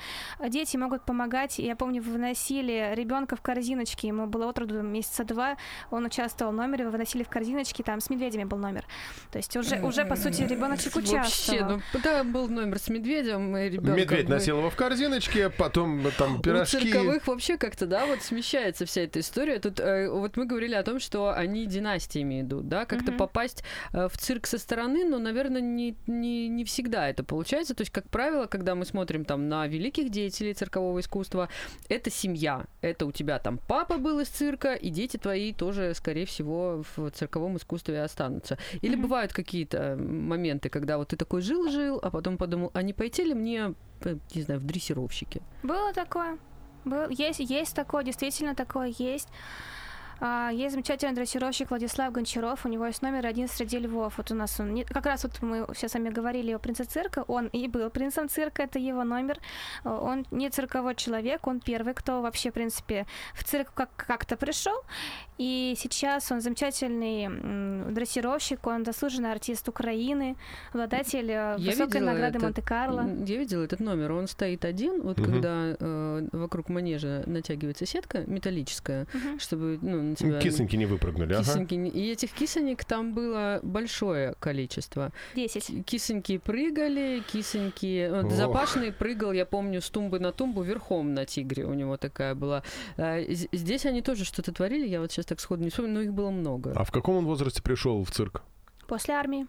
дети могут помогать. Я помню, выносили ребенка в корзиночке, ему было от роду месяца два, он участвовал в номере, выносили в корзиночке, там с медведями был номер. То есть уже, уже по сути, ребеночек Вообще, участвовал. ну, да, был номер с медведем, и ребенок. медведь носил его в корзиночке, потом там У пирожки. цирковых вообще как-то, да, вот смещается вся эта история. Тут э, вот мы говорили о том, что они династиями идут, да, как-то Мгм. попасть э, в цирк со стороны, но, наверное, не, не, не всегда это получается. То есть, как правило, когда мы смотрим там на великих деятелей циркового искусства, это семья. Это у тебя там папа был из цирка, и дети твои тоже, скорее всего, в цирковом искусстве останутся. Или Мгм. бывают какие-то моменты, когда вот ты такой жил-жил, а потом подумал, а не пойти ли мне, э, не знаю, в дрессировщики? Было такое. Был, есть, есть такое, действительно такое есть. А, Есть замечательный дрессировщик Владислав Гончаров, у него есть номер один среди львов. Вот у нас он, как раз вот мы все с вами говорили о принце цирка, он и был принцем цирка, это его номер. А, Он не цирковой человек, он первый, кто вообще, в принципе, в цирк как- как-то пришел. И сейчас он замечательный дрессировщик, он заслуженный артист Украины, обладатель э, Я высокой награды этот- Монте-Карло. Я видела этот номер. Он стоит один, вот Мгм. когда э, вокруг манежа натягивается сетка металлическая, Мгм. чтобы ну, на тебя... Кисоньки не выпрыгнули, ага. кисоньки не- И этих кисонек там было большое количество. Десять. Ки- Кисоньки прыгали, кисоньки... вот. Запашный прыгал, я помню, с тумбы на тумбу верхом на тигре у него такая была. Э, Здесь они тоже что-то творили, я вот сейчас так сходу не вспомню, но их было много. А в каком он возрасте пришел в цирк? После армии.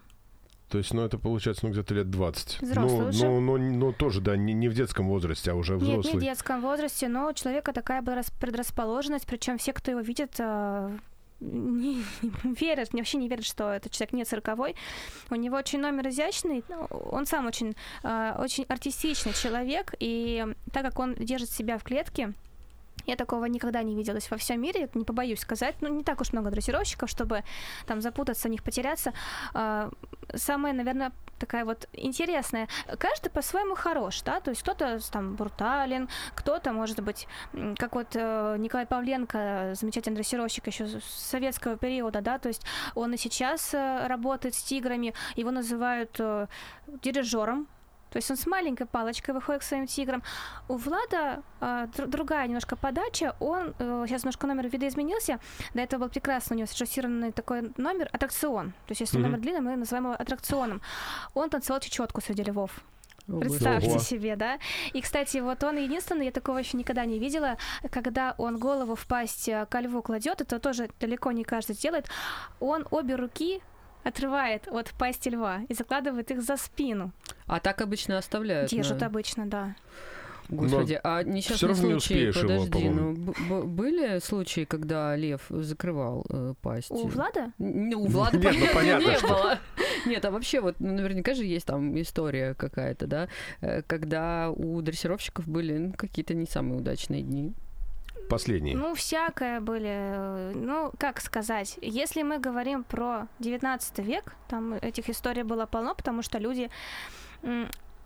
То есть, ну, это получается, ну, где-то лет 20. Взрослый ну, уже. ну, ну, ну, тоже, да, не, не в детском возрасте, а уже Нет, не взрослый. в детском возрасте, но у человека такая была рас- предрасположенность, причем все, кто его видит, э, не, не верят, мне вообще не верят, что этот человек не цирковой. У него очень номер изящный, ну, он сам очень, э, очень артистичный человек, и так как он держит себя в клетке, я такого никогда не видела. То есть во всем мире, не побоюсь сказать, ну, не так уж много дрессировщиков, чтобы там запутаться, в них потеряться. А, Самое, наверное, такая вот интересная. Каждый по-своему хорош, да, то есть кто-то там брутален, кто-то, может быть, как вот э, Николай Павленко, замечательный дрессировщик еще советского периода, да, то есть он и сейчас э, работает с тиграми, его называют э, дирижером, то есть он с маленькой палочкой выходит к своим тиграм. У Влада э, др- другая немножко подача. Он э, сейчас немножко номер видоизменился. До этого был прекрасно у него шассированный такой номер аттракцион. То есть если Мгм. номер длинный, мы называем его аттракционом. Он танцевал чечетку среди львов. Представьте Ого. себе, да? И, кстати, вот он единственный, я такого еще никогда не видела, когда он голову в пасть э, ко льву кладет, это тоже далеко не каждый делает, он обе руки отрывает от пасти льва и закладывает их за спину. А так обычно оставляют. Держат на- обычно, да. Господи, а несчастные равно не случаи, успеешь его, подожди, ну, б- б- были случаи, когда лев закрывал э, пасть? У Влада? Н- у Влада, Нет, ну, понятно, понятно, не что- было. Нет, а вообще вот ну, наверняка же есть там история какая-то, да, э, когда у дрессировщиков были ну, какие-то не самые удачные дни. Последний. Ну, всякое были. э, Ну, как сказать, если мы говорим про 19 век, там этих историй было полно, потому что люди,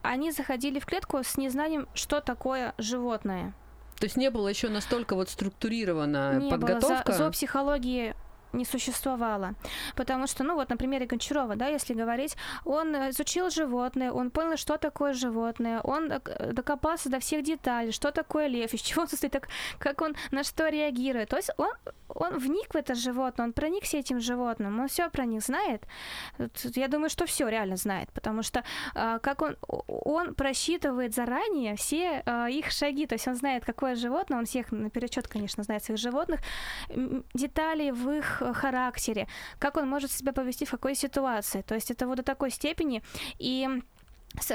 они заходили в клетку с незнанием, что такое животное. То есть не было еще настолько вот структурирована Не было. подготовка. За, зоопсихологии не существовало. Потому что, ну вот, на примере Гончарова, да, если говорить, он изучил животное, он понял, что такое животное, он докопался до всех деталей, что такое лев, из чего он состоит, как он на что реагирует. То есть он, он вник в это животное, он проникся этим животным, он все про них знает. Я думаю, что все реально знает, потому что а, как он, он просчитывает заранее все их шаги, то есть он знает, какое животное, он всех наперечет, конечно, знает своих животных, детали в их характере, как он может себя повести в какой ситуации. То есть это вот до такой степени. И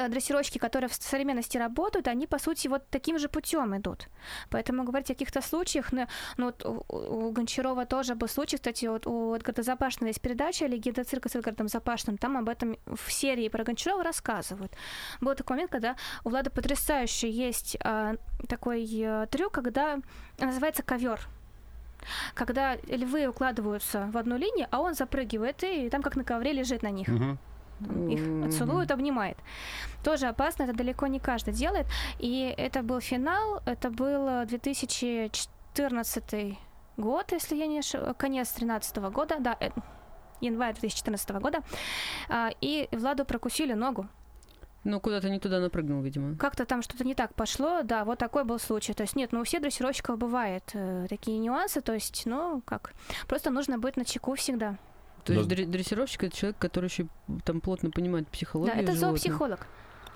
дрессировщики, которые в современности работают, они, по сути, вот таким же путем идут. Поэтому говорить о каких-то случаях, ну, ну вот у, у Гончарова тоже был случай, кстати, вот у Эдгарда Запашного есть передача «Легенда цирка с Эдгардом Запашным», там об этом в серии про Гончарова рассказывают. Был такой момент, когда у Влада потрясающе есть а, такой а, трюк, когда называется ковер когда львы укладываются в одну линию, а он запрыгивает и там как на ковре лежит на них. Uh-huh их целует, обнимает. Тоже опасно, это далеко не каждый делает. И это был финал, это был 2014 год, если я не ошибаюсь, конец 2013 года, да, э, январь 2014 года. А, и Владу прокусили ногу. Ну, куда-то не туда напрыгнул, видимо. Как-то там что-то не так пошло, да, вот такой был случай. То есть нет, ну у всех дрессировщиков бывают э, такие нюансы, то есть, ну, как, просто нужно быть на чеку всегда. То Но... есть дрессировщик это человек, который еще там плотно понимает психологию. Да, это животных. зоопсихолог.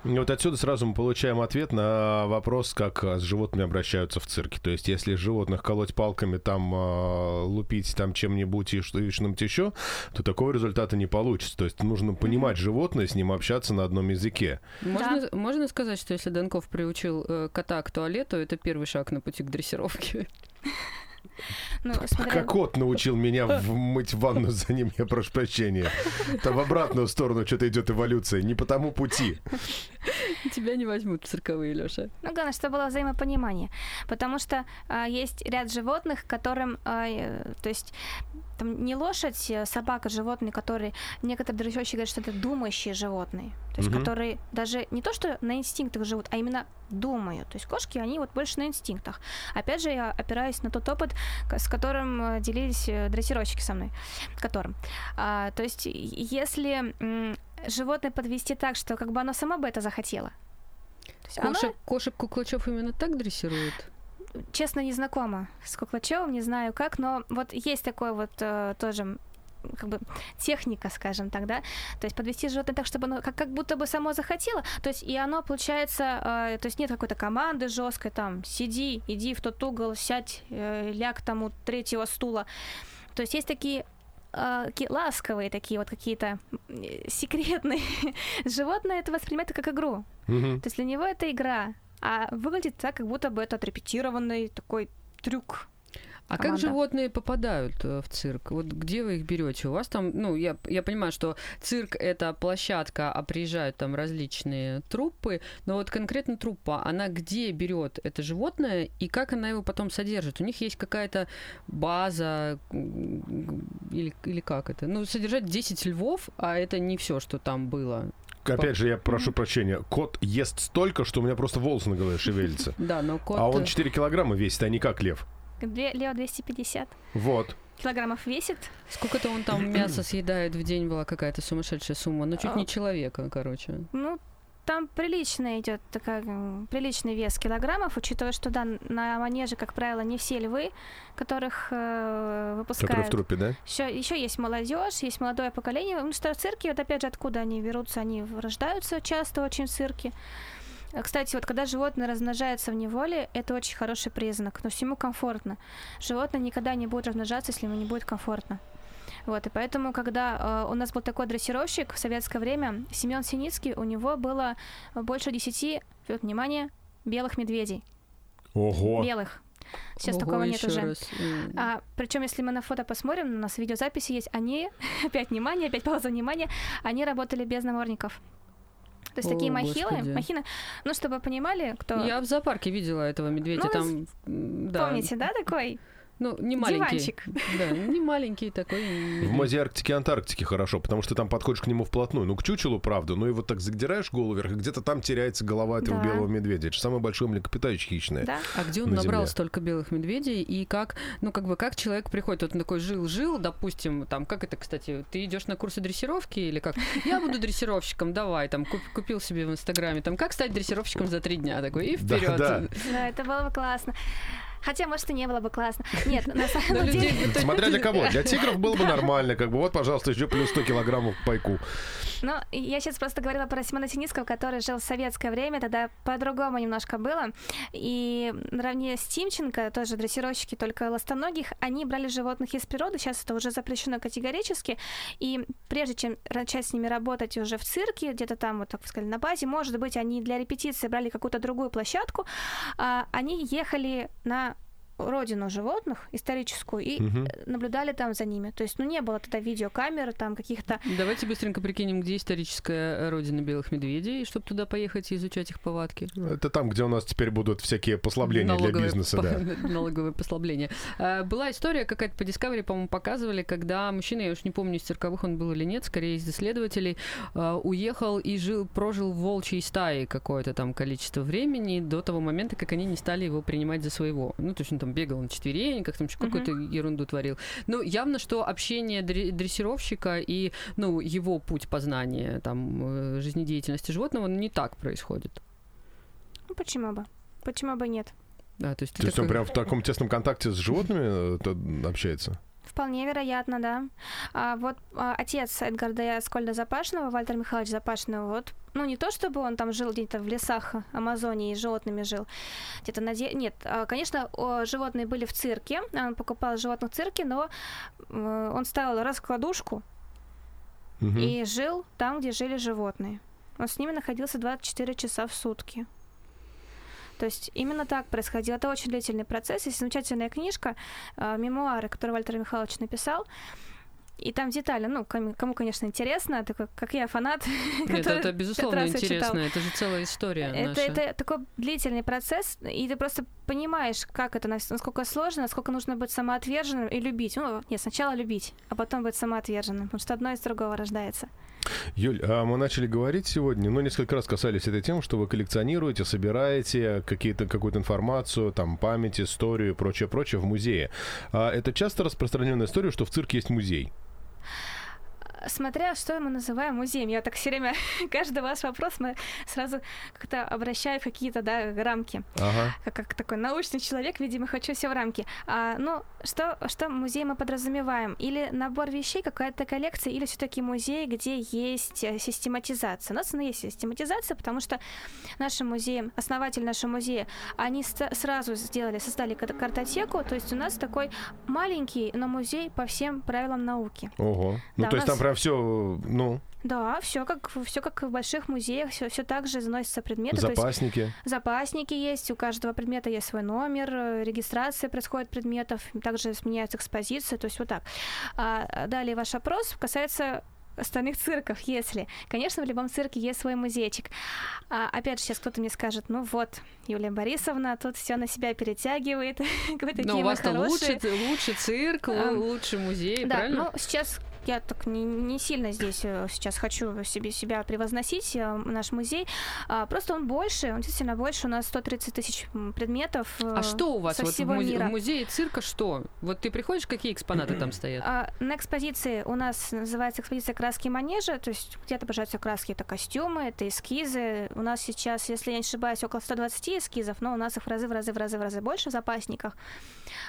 Вот отсюда сразу мы получаем ответ на вопрос, как с животными обращаются в цирке. То есть, если животных колоть палками, там э, лупить там чем-нибудь и что-нибудь еще, то такого результата не получится. То есть, нужно понимать mm-hmm. животное, с ним общаться на одном языке. Можно, да. можно сказать, что если Донков приучил э, кота к туалету, это первый шаг на пути к дрессировке? Ну, смотря... Как кот научил меня мыть ванну за ним, я прошу прощения. Там в обратную сторону что-то идет эволюция, не по тому пути. Тебя не возьмут в цирковые, Лёша. Ну, главное, чтобы было взаимопонимание. Потому что а, есть ряд животных, которым, а, э, то есть там не лошадь, э, собака, животные, которые некоторые дрессировщики говорят, что это думающие животные, то есть угу. которые даже не то что на инстинктах живут, а именно думают. То есть кошки, они вот больше на инстинктах. Опять же, я опираюсь на тот опыт, с которым э, делились э, дрессировщики со мной, которым. А, то есть если м, животное подвести так, что как бы оно само бы это захотело. Кошек, оно... кошек куклачев именно так дрессируют? Честно, не знакома с Куклачевым, не знаю как, но вот есть такой вот э, тоже как бы техника, скажем так, да, то есть подвести животное так, чтобы оно как, как будто бы само захотело, то есть и оно получается, э, то есть нет какой-то команды жесткой, там, сиди, иди в тот угол, сядь, э, ляг там у третьего стула, то есть есть такие э, ласковые такие вот какие-то секретные животные это воспринимает как игру. Mm-hmm. То есть для него это игра а выглядит так, как будто бы это отрепетированный такой трюк. А команда. как животные попадают э, в цирк? Вот где вы их берете? У вас там, ну, я, я понимаю, что цирк это площадка, а приезжают там различные труппы, но вот конкретно труппа, она где берет это животное и как она его потом содержит? У них есть какая-то база или, или как это? Ну, содержать 10 львов, а это не все, что там было. Опять же, я прошу прощения. Кот ест столько, что у меня просто волосы на голове шевелятся. Да, но кот... А он 4 килограмма весит, а не как лев. Лев 250. Вот. Килограммов весит. Сколько-то он там мяса съедает в день, была какая-то сумасшедшая сумма. Ну, чуть не а. человека, короче. Ну, там прилично идет такая, приличный вес килограммов, учитывая, что да, на манеже, как правило, не все львы, которых э, выпускают. Которые в трупе, да? Еще, еще есть молодежь, есть молодое поколение. Ну, что цирки, вот опять же, откуда они берутся, они рождаются часто очень в цирке. Кстати, вот когда животное размножается в неволе, это очень хороший признак, но всему комфортно. Животное никогда не будет размножаться, если ему не будет комфортно. Вот, и поэтому, когда э, у нас был такой дрессировщик в советское время, Семен Синицкий, у него было больше десяти, внимание, белых медведей. Ого! Белых. Сейчас Ого, такого нет уже. А, причем, если мы на фото посмотрим, у нас видеозаписи есть, они, опять внимание, опять пауза внимания, они работали без намордников. То есть О, такие махилы, господи. махины, ну, чтобы понимали, кто... Я в зоопарке видела этого медведя, ну, там... Да. Помните, да, такой? Ну, не маленький. Диванчик. Да, не маленький такой. В музее Арктики и Антарктики хорошо, потому что там подходишь к нему вплотную. Ну, к чучелу, правда, ну и вот так задираешь голову вверх, и где-то там теряется голова этого Да. белого медведя. Это же самое большое млекопитающее хищное. Да? А где он на набрал Земле. столько белых медведей и как, ну как бы как человек приходит, вот он такой жил-жил, допустим, там как это, кстати, ты идешь на курсы дрессировки или как? Я буду дрессировщиком, давай, там куп- купил себе в Инстаграме, там как стать дрессировщиком за три дня, такой и Да, вперед. да. Да, это было бы классно. Хотя, может, и не было бы классно. Нет, на самом деле... Смотря для кого. Для тигров было бы нормально. Как бы вот, пожалуйста, еще плюс 100 килограммов к пайку. Ну, я сейчас просто говорила про Семена Синицкого, который жил в советское время, тогда по-другому немножко было. И наравне с Тимченко, тоже дрессировщики только ластоногих, они брали животных из природы, сейчас это уже запрещено категорически. И прежде чем начать с ними работать уже в цирке, где-то там, вот так сказали, на базе, может быть, они для репетиции брали какую-то другую площадку, а, они ехали на родину животных историческую и э, наблюдали там за ними. То есть, ну, не было тогда видеокамер, там каких-то Давайте быстренько прикинем, где историческая родина белых медведей, чтобы туда поехать и изучать их повадки. Это там, где у нас теперь будут всякие послабления для Налоговые бизнеса, по- да. Налоговые послабления. А, Была история какая-то по Discovery, по-моему, показывали, когда мужчина, я уж не помню, из цирковых он был или нет, скорее из исследователей, а, уехал и жил, прожил в волчьей стае какое-то там количество времени до того момента, как они не стали его принимать за своего. Ну, то есть он там бегал на четвереньках, там еще Мгм. какую-то ерунду творил. Ну, явно, что общение дре- дрессировщика и, ну, его путь познания там э, жизнедеятельности животного он не так происходит. Ну, почему бы? Почему бы нет? Да, то есть, То есть он такой- прям в таком тесном контакте с животными э, общается? Вполне вероятно, да. А вот а, отец Эдгарда Скольда Запашного, Вальтер Михайлович Запашного, вот, ну не то чтобы он там жил где-то в лесах Амазонии и животными жил, где-то на... де- Нет, а, конечно, животные были в цирке, он покупал животных в цирке, но он ставил раскладушку Мгм. и жил там, где жили животные. Он с ними находился 24 часа в сутки. То есть именно так происходило. Это очень длительный процесс. Есть замечательная книжка, э, мемуары, которые Вальтер Михайлович написал. И там детально, ну, кому, кому, конечно, интересно, такой, как я, фанат. Нет, это безусловно интересно. Это же целая история Это, это такой длительный процесс, и ты просто понимаешь, как это, нас- насколько сложно, насколько нужно быть самоотверженным и любить. Ну, нет, сначала любить, а потом быть самоотверженным, потому что одно из другого рождается. Юль, а мы начали говорить сегодня, ну, несколько раз касались этой темы, что вы коллекционируете, собираете какие-то, какую-то информацию, там, память, историю и прочее, прочее в музее. А это часто распространенная история, что в цирке есть музей. Смотря что мы называем музеем. Я так все время, каждый ваш вопрос мы сразу как-то обращаю в какие-то да, рамки. Ага. Как, как такой научный человек, видимо, хочу все в рамки. А, ну, что, что музей мы подразумеваем? Или набор вещей, какая-то коллекция, или все-таки музей, где есть э, систематизация? У нас она есть систематизация, потому что наши музеи, основатель нашего музея, они сразу сделали, создали кар- картотеку, то есть у нас такой маленький, но музей по всем правилам науки. Ого. Ну, Да, то есть там прям все, ну, Да, все как все как в больших музеях, все, все так же заносятся предметы. то есть запасники. запасники есть, у каждого предмета есть свой номер, э, регистрация происходит предметов, также сменяется экспозиция, то есть вот так. А, далее ваш опрос касается остальных цирков, если. Конечно, в любом цирке есть свой музейчик. А, опять же, сейчас кто-то мне скажет, ну вот, Юлия Борисовна тут все на себя перетягивает. Вы такие Но у мы вас-то лучше, лучше цирк, А, лу- лучше музей, Да, правильно? ну сейчас я так не, не сильно здесь э, сейчас хочу себе себя превозносить, э, наш музей. А, просто он больше, он действительно больше. У нас 130 тысяч предметов. э, а что у вас со вот в, всего музе- мира. в музее цирка что? Вот ты приходишь, какие экспонаты там стоят? А, на экспозиции у нас называется экспозиция краски манежа, то есть где отображаются краски, это костюмы, это эскизы. У нас сейчас, если я не ошибаюсь, около 120 эскизов, но у нас их в разы, в разы, в разы, в разы больше в запасниках.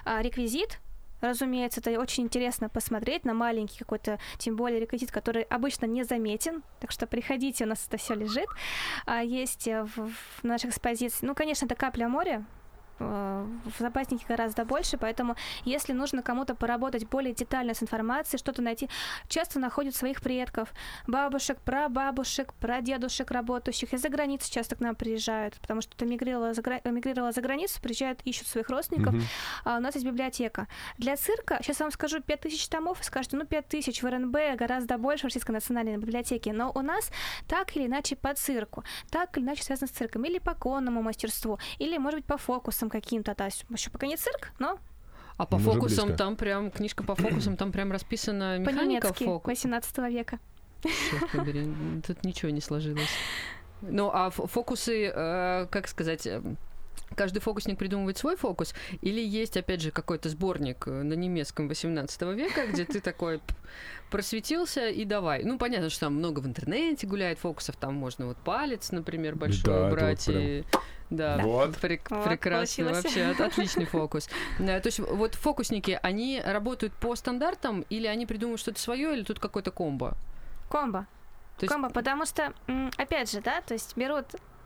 А, реквизит, Разумеется, это очень интересно посмотреть на маленький какой-то, тем более реквизит, который обычно не заметен. Так что приходите, у нас это все лежит. А есть э, в, в наших экспозициях. Ну, конечно, это капля моря. Э, В запаснике гораздо больше, поэтому если нужно кому-то поработать более детально с информацией, что-то найти, часто находят своих предков, бабушек, прабабушек, прадедушек работающих. Из-за границы часто к нам приезжают, потому что эмигрировала за, гра- эмигрировала за границу, приезжают, ищут своих родственников. Мгм. А у нас есть библиотека. Для цирка, сейчас вам скажу, 5000 томов, и скажете, ну, 5000 в РНБ гораздо больше в Российской национальной библиотеке, но у нас так или иначе по цирку, так или иначе связано с цирком, или по конному мастерству, или, может быть, по фокусам каким-то, то есть еще пока не цирк, но А по Ну, уже фокусам близко. там прям, книжка по фокусам, там прям расписана механика фокус. 18 века. Черт побери, тут ничего не сложилось. Ну, а фокусы, э, как сказать, э, каждый фокусник придумывает свой фокус, или есть, опять же, какой-то сборник э, на немецком 18 века, где ты такой п- просветился и давай. Ну, понятно, что там много в интернете гуляет фокусов, там можно вот палец, например, большой Да, это вот прям- и... Да, Вот. прек- Вот, прекрасно, получилось. вообще от- отличный фокус. Э, То есть вот фокусники, они работают по стандартам, или они придумывают что-то свое, или тут какой-то комбо? Комбо. То есть- Комбо, потому что, опять же, да, то есть берут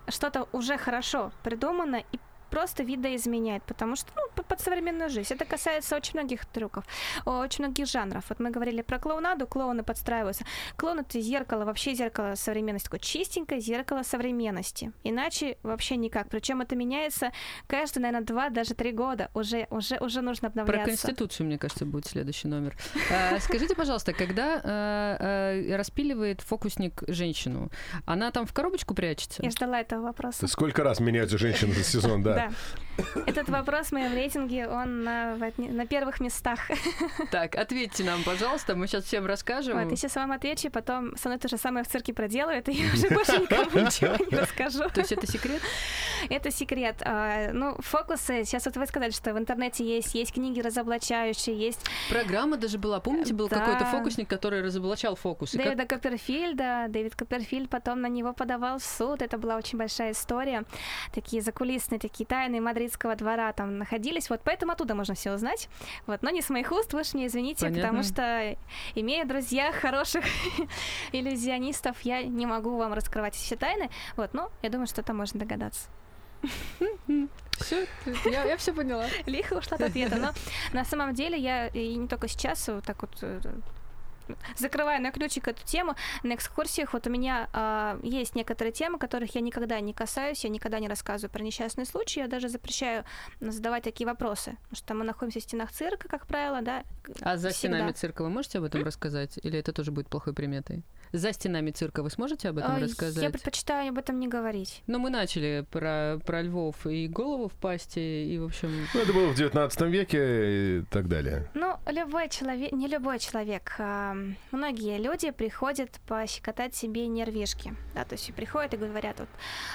что-то уже хорошо придумано и просто видоизменяют, потому что, ну, под, современную жизнь. Это касается очень многих трюков, очень многих жанров. Вот мы говорили про клоунаду, клоуны подстраиваются. Клоун — это зеркало, вообще зеркало современности, такое чистенькое зеркало современности. Иначе вообще никак. Причем это меняется каждые, наверное, два, даже три года. Уже, уже, уже нужно Про обновляться. Конституцию, мне кажется, будет следующий номер. А, Скажите, пожалуйста, когда а, а, распиливает фокусник женщину, она там в коробочку прячется? Я ждала этого вопроса. Сколько раз меняются женщины за сезон, да? Да. Этот вопрос в моем рейтинге, он на, на первых местах. Так, ответьте нам, пожалуйста, мы сейчас всем расскажем. Вот, я сейчас вам отвечу, потом со мной то же самое в цирке проделают, и я уже больше никому ничего не расскажу. То есть это секрет? Это секрет. А, Ну, фокусы, сейчас вот вы сказали, что в интернете есть, есть книги разоблачающие, есть Программа даже была, помните, был Да. какой-то фокусник, который разоблачал фокусы. Как- Дэвида Копперфильда. Дэвид Копперфильд потом на него подавал в суд. Это была очень большая история. Такие закулисные, такие тайны мадридского двора там находились. Вот поэтому оттуда можно все узнать. Вот, но не с моих уст, вы уж мне извините, Понятно. потому что, имея друзья хороших иллюзионистов, я не могу вам раскрывать все тайны. Вот, но я думаю, что это можно догадаться. Всё, я, я все поняла. Лихо ушла от ответа. Но на самом деле я и не только сейчас вот так вот э, закрываю на ключик эту тему. На экскурсиях вот у меня а, есть некоторые темы, которых я никогда не касаюсь, я никогда не рассказываю про несчастные случаи, я даже запрещаю задавать такие вопросы, потому что мы находимся в стенах цирка, как правило, да. А за всегда. стенами цирка вы можете об этом рассказать? Или это тоже будет плохой приметой? За стенами цирка вы сможете об этом А, рассказать? Я предпочитаю об этом не говорить. Ну, мы начали про, про львов и голову в пасти, и, в общем... Ну, это было в 19 веке и так далее. Ну, любой человек, не любой человек, а, многие люди приходят пощекотать себе нервишки, да, то есть приходят и говорят, вот,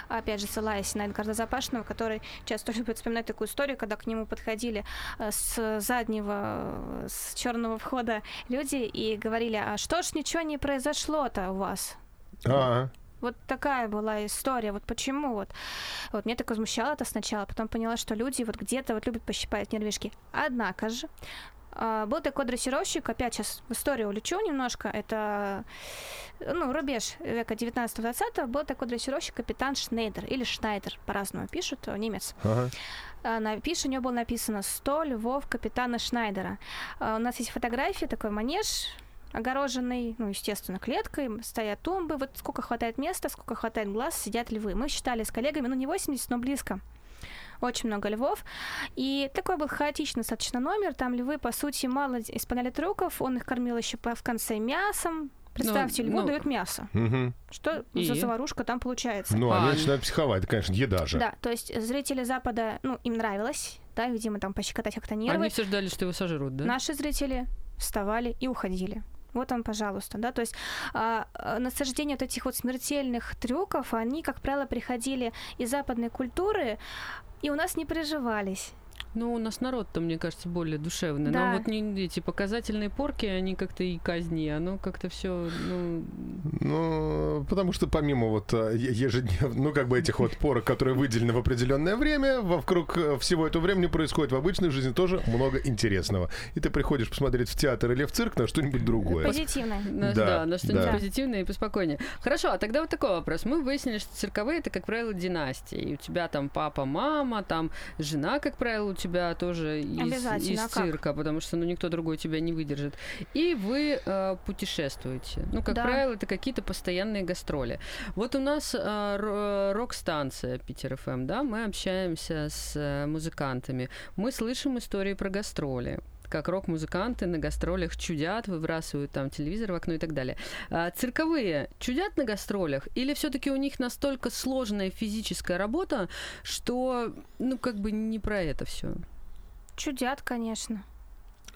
опять же, ссылаясь на Эдгарда Запашного, который часто любит вспоминать такую историю, когда к нему подходили э, с заднего, с черного входа люди и говорили, а что ж ничего не произошло-то у вас? А, Вот такая была история. Вот почему вот. Вот меня так возмущало это сначала, потом поняла, что люди вот где-то вот любят пощипать нервишки. Однако же был такой дрессировщик, опять сейчас в историю улечу немножко, это, ну, рубеж века 19-20, был такой дрессировщик капитан Шнейдер, или Шнайдер, по-разному пишут, немец. ага. А, На афише у него было написано «100 львов капитана Шнайдера». А, У нас есть фотография, такой манеж, огороженный, ну, естественно, клеткой, стоят тумбы, вот сколько хватает места, сколько хватает глаз, сидят львы. Мы считали с коллегами, ну, не 80, но близко. Очень много львов. И такой был хаотичный достаточно номер. Там львы, по сути, мало исполняли трюков. Он их кормил еще в конце мясом. Представьте, льву ну, дают мясо. Мгм. Что И? за заварушка там получается? Ну, А, они ну- начинают психовать. Это, конечно, еда же. Да, то есть зрители Запада, ну, им нравилось, да, видимо, там пощекотать как-то нервы. Они все ждали, что его сожрут, да? Наши зрители вставали и уходили. Вот он, пожалуйста, да, то есть а, насаждение вот этих вот смертельных трюков, они, как правило, приходили из западной культуры, и у нас не приживались. Ну, у нас народ-то, мне кажется, более душевный. Да. Но вот не эти показательные порки, они как-то и казни, оно как-то все, ну, Ну, потому что помимо вот е- ежедневно, ну, как бы этих вот порок, которые выделены в определенное время, вокруг э, всего этого времени происходит в обычной жизни тоже много интересного. И ты приходишь посмотреть в театр или в цирк на что-нибудь другое. Позитивно. на, Да, да, на что-нибудь да. позитивное и поспокойнее. Хорошо, а тогда вот такой вопрос. Мы выяснили, что цирковые это, как правило, династии. И у тебя там папа, мама, там жена, как правило, у тебя тоже из, из а цирка, потому что ну, никто другой тебя не выдержит. И вы э, путешествуете. Ну, как Да. правило, это какие-то постоянные гастроли. Вот у нас э, ро- рок-станция Питер ФМ, да, мы общаемся с э, музыкантами. Мы слышим истории про гастроли как рок-музыканты на гастролях чудят, выбрасывают там телевизор в окно и так далее. А цирковые чудят на гастролях или все-таки у них настолько сложная физическая работа, что ну как бы не про это все? чудят, конечно.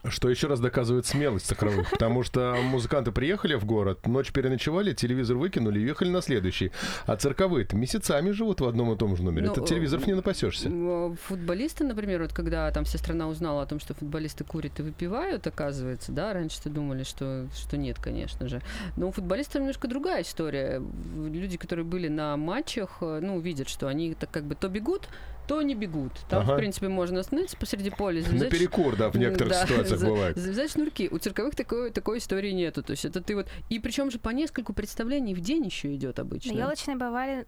Что еще раз доказывает смелость цифровых, потому что музыканты приехали в город, ночь переночевали, телевизор выкинули и ехали на следующий. А цирковые-то месяцами живут в одном и том же номере. Ну, Это телевизоров не напасешься. М, Футболисты, например, вот когда там вся страна узнала о том, что футболисты курят и выпивают, оказывается, да, раньше-то думали, что, что нет, конечно же. Но у футболистов немножко другая история. Люди, которые были на матчах, э, ну, видят, что они так как бы то бегут, то не бегут. Там, Ага. в принципе, можно остановиться посреди поля, На завязать перекур, да, в некоторых Да, ситуациях бывает. Завязать шнурки. У цирковых такой, такой истории нету. То есть это ты вот... И причем же по нескольку представлений в день еще идет обычно. На елочные бывали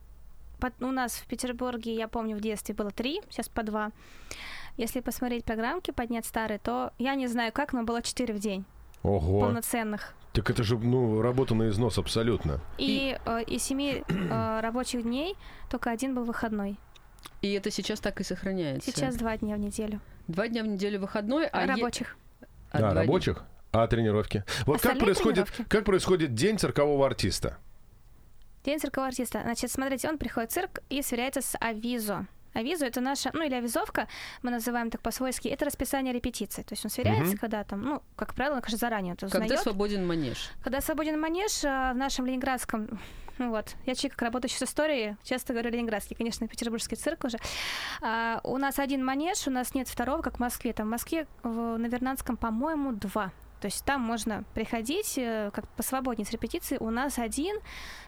у нас в Петербурге, я помню, в детстве было три, сейчас по два. Если посмотреть программки, поднять старые, то я не знаю как, но было четыре в день Ого. полноценных. Так это же, ну, работа на износ абсолютно. И э, из семи э, рабочих дней только один был выходной. И это сейчас так и сохраняется. Сейчас два дня в неделю. Два дня в неделю выходной, а... е- рабочих. а да, два дня- рабочих. А тренировки? Вот как Остальные происходит, тренировки. как происходит день циркового артиста? День циркового артиста. Значит, смотрите, он приходит в цирк и сверяется с авизо. Авизо это наша, ну или авизовка, мы называем так по-свойски, это расписание репетиций. То есть он сверяется, Мгм. когда там, ну, как правило, он, конечно, заранее это Когда узнает. свободен манеж. Когда свободен манеж а, в нашем ленинградском, ну вот, я человек, работающий с историей, часто говорю ленинградский, конечно, петербургский цирк уже. А, у нас один манеж, у нас нет второго, как в Москве. Там в Москве в, на Вернадском, по-моему, два. То есть там можно приходить э, как посвободнее с репетицией. У нас один,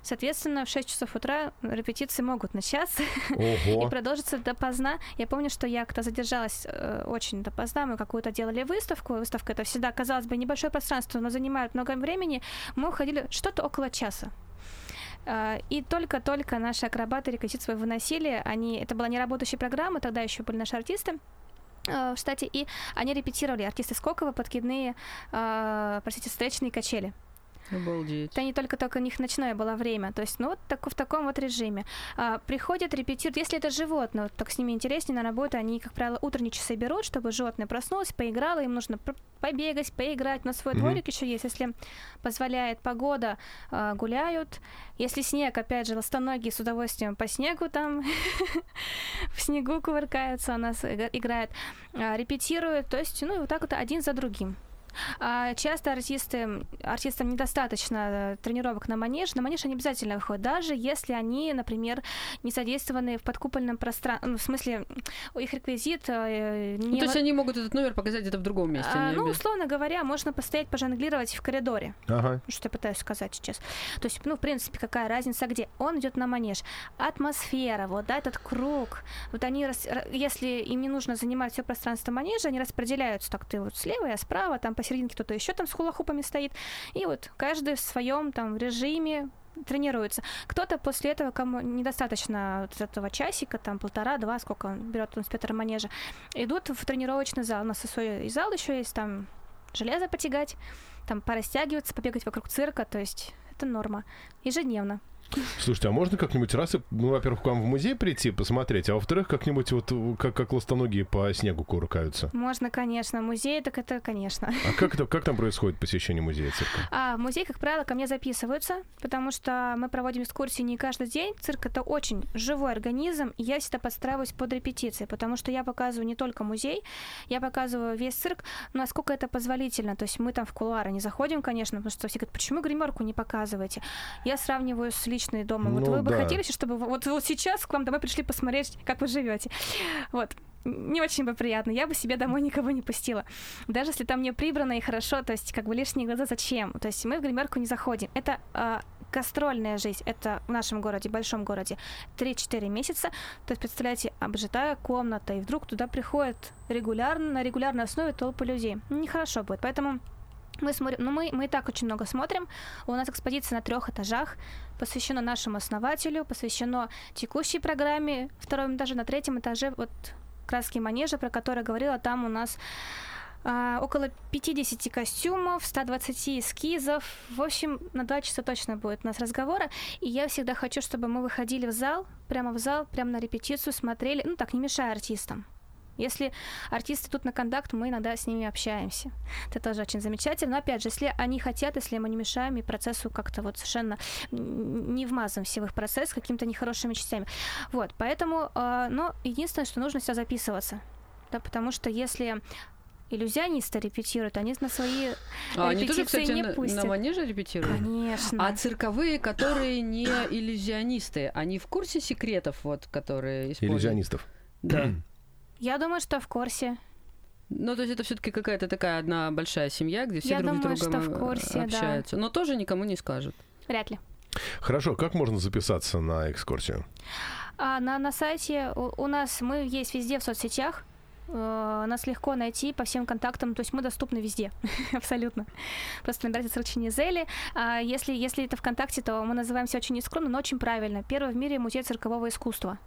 соответственно, в 6 часов утра репетиции могут начаться и Ого. продолжится допоздна. Я помню, что я когда задержалась э, очень допоздна, мы какую-то делали выставку. Выставка это всегда, казалось бы, небольшое пространство, но занимает много времени. Мы уходили что-то около часа. А, И только-только наши акробаты реквизит свой выносили. Они, это была не работающая программа, тогда еще были наши артисты э, в штате, и они репетировали, артисты Скокова, подкидные, э, простите, встречные качели. Обалдеть. Это не только только у них ночное было время. То есть, ну, вот так, в таком вот режиме. А, приходят, репетируют. Если это животное, вот так с ними интереснее на работу, они, как правило, утренние часы берут, чтобы животное проснулось, поиграло, им нужно побегать, поиграть. На свой Мгм. дворик еще есть. Если позволяет погода, а, гуляют. Если снег, опять же, ластоногие с удовольствием по снегу там в снегу кувыркаются, у нас ига- играют, а, репетируют. То есть, ну, и вот так вот один за другим. А часто артисты, артистам недостаточно э, тренировок на манеж. На манеж они обязательно выходят, даже если они, например, не задействованы в подкупольном пространстве. Ну, в смысле, их реквизит э, Ну, не... то есть они могут этот номер показать где-то в другом месте. А, не ну, условно говоря, можно постоять, пожонглировать в коридоре. Ага. Что я пытаюсь сказать сейчас. То есть, ну, в принципе, какая разница где? Он идет на манеж. Атмосфера, вот, да, этот круг. Вот они, рас- если им не нужно занимать все пространство манежа, они распределяются так, ты вот слева, я справа, там посерединке кто-то еще там с хулахупами стоит. И вот каждый в своем там режиме тренируется. Кто-то после этого, кому недостаточно вот этого часика, там полтора-два, сколько он берет у инспектора манежа, идут в тренировочный зал. У нас свой зал еще есть, там железо потягать, там порастягиваться, побегать вокруг цирка, то есть это норма. Ежедневно. Слушайте, а можно как-нибудь раз, ну, во-первых, к вам в музей прийти, посмотреть, а во-вторых, как-нибудь вот э, как, как ластоногие по снегу куркаются? Можно, конечно. Музей, так это, конечно. А как, это, как там происходит посещение музея цирка? А в музей, как правило, ко мне записываются, потому что мы проводим экскурсии не каждый день. Цирк это очень живой организм, и я всегда подстраиваюсь под репетиции, потому что я показываю не только музей, я показываю весь цирк, насколько это позволительно. То есть мы там в кулуары не заходим, конечно, потому что все говорят, почему гримерку не показываете? Я сравниваю с личной домом. вот Ну вы бы да. хотели, чтобы вот, вот сейчас к вам домой пришли посмотреть, как вы живете. Вот. Не очень бы приятно. Я бы себе домой никого не пустила. Даже если там не прибрано и хорошо, то есть как бы лишние глаза зачем? То есть мы в гримерку не заходим. Это а, гастрольная жизнь. Это в нашем городе, большом городе, 3-4 месяца. То есть, представляете, обжитая комната, и вдруг туда приходят регулярно, на регулярной основе толпы людей. Нехорошо будет. Поэтому мы смотрим, ну мы, мы и так очень много смотрим. У нас экспозиция на трех этажах, посвящена нашему основателю, посвящено текущей программе, втором этаже, на третьем этаже вот краски манежа, про которые говорила, там у нас а, около 50 костюмов, 120 эскизов. В общем, на два часа точно будет у нас разговора. И я всегда хочу, чтобы мы выходили в зал, прямо в зал, прямо на репетицию, смотрели, ну так, не мешая артистам. Если артисты тут на контакт, мы иногда с ними общаемся. Это тоже очень замечательно. Но опять же, если они хотят, если мы не мешаем, и процессу как-то вот совершенно не вмазываемся в их процесс какими-то нехорошими частями. Вот, поэтому, э, но единственное, что нужно всегда записываться. Да, потому что если иллюзионисты репетируют, они на свои А они тоже, репетиции кстати, не на, пустят. на манеже репетируют? Конечно. А цирковые, которые не иллюзионисты, они в курсе секретов, вот, которые используют? Иллюзионистов. Да. Я думаю, что в курсе. Ну, то есть это все-таки какая-то такая одна большая семья, где все Я друг думаю, с другом что в курсе, да. общаются. Но тоже никому не скажут. Вряд ли. Хорошо, как можно записаться на экскурсию? А на, на сайте у, у нас мы есть везде в соцсетях. Э, Нас легко найти по всем контактам, то есть мы доступны везде, абсолютно. Просто набирайте цирк Чинизели. А если, если это ВКонтакте, то мы называемся очень нескромно, но очень правильно. Первый в мире музей циркового искусства.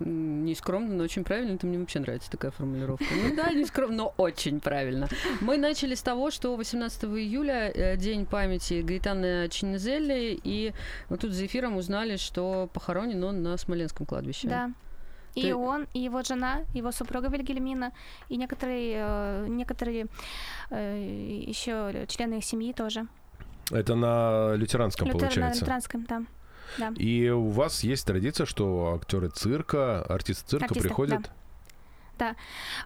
М, Не скромно, но очень правильно. Это мне вообще нравится такая формулировка. Ну да, не скромно, но очень правильно. Мы начали с того, что 18 июля э, день памяти Гаитана Чинезелли, и вот тут за эфиром узнали, что похоронен он на Смоленском кладбище. Да. И Ты- он, и его жена, его супруга Вильгельмина, и некоторые, э, некоторые еще члены их семьи тоже. Это на лютеранском, Лютер- на получается. лютеранском, да. Да. И у вас есть традиция, что актеры цирка, артисты цирка Артисты, приходят.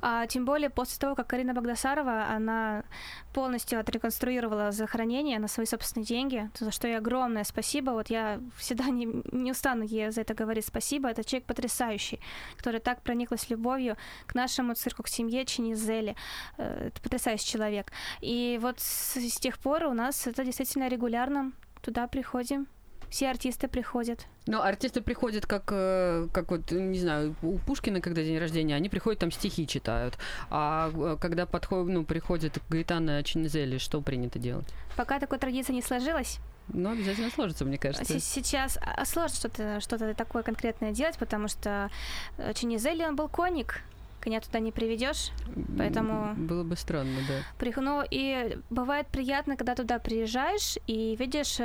А, тем более после того, как Карина Багдасарова, она полностью отреконструировала захоронение на свои собственные деньги, за что ей огромное спасибо. Вот я всегда не, не устану ей за это говорить спасибо. Это человек потрясающий, который так прониклась любовью к нашему цирку, к семье Чинизели. Э, Это потрясающий человек. И вот с, с тех пор у нас это действительно регулярно. Туда приходим. Все артисты приходят. Но артисты приходят как, э, как вот, не знаю, у Пушкина, когда день рождения, они приходят, там стихи читают. А э, когда подходит, ну, приходит Гаитана Чинезели, что принято делать? Пока такой традиции не сложилось, Ну, обязательно сложится, мне кажется. Се- Сейчас а, сложно что-то что такое конкретное делать, потому что э, Чинизели он был конник, коня туда не приведешь. поэтому- Было бы странно, да. При- Ну и бывает приятно, когда туда приезжаешь и видишь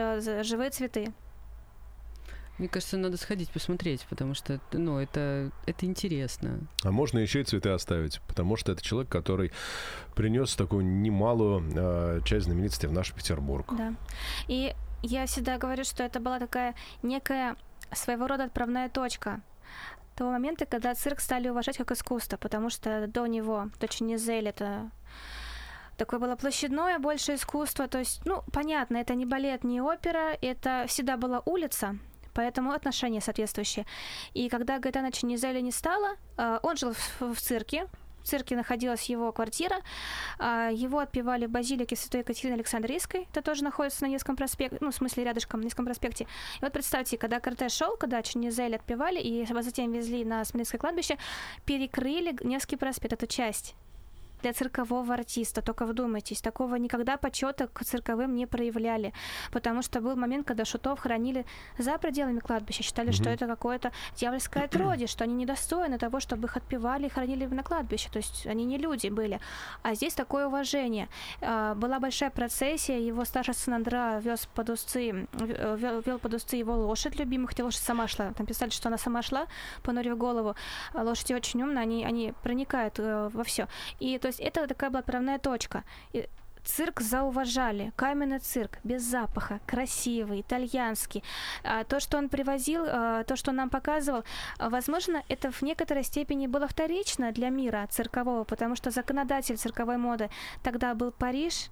живые цветы. Мне кажется, надо сходить посмотреть, потому что, ну, это, это интересно. А можно еще и цветы оставить, потому что это человек, который принес такую немалую э, часть знаменитости в наш Петербург. Да. И я всегда говорю, что это была такая некая своего рода отправная точка того момента, когда цирк стали уважать как искусство, потому что до него, до Чинизель, это такое было площадное больше искусство, то есть, ну, понятно, это не балет, не опера, это всегда была улица, поэтому отношения соответствующие. И когда Гайтана Чинизеля не стало, э, он жил в, в цирке, в цирке находилась его квартира, а, его отпевали в базилике Святой Екатерины Александрийской, это тоже находится на Невском проспекте, ну, в смысле, рядышком, на Невском проспекте. И вот представьте, когда кортеж шел, когда Чинизель отпевали, и затем везли на Смоленское кладбище, перекрыли Невский проспект, эту часть для циркового артиста. Только вдумайтесь, такого никогда почета к цирковым не проявляли, потому что был момент, когда шутов хранили за пределами кладбища, считали, что Мгм. это какое-то дьявольское отродье, что они недостойны того, чтобы их отпевали и хранили на кладбище, то есть они не люди были. А здесь такое уважение. А, Была большая процессия, его старший сын Андра вез под узцы, вел, вел под узцы его лошадь любимую, хотя лошадь сама шла. Там писали, что она сама шла, понурив голову. А лошади очень умные, они, они проникают э, во все. И то есть это такая была отправная точка. И цирк зауважали. Каменный цирк, без запаха, красивый, итальянский. А, то, что он привозил, а, то, что он нам показывал, возможно, это в некоторой степени было вторично для мира циркового, потому что законодатель цирковой моды тогда был Париж,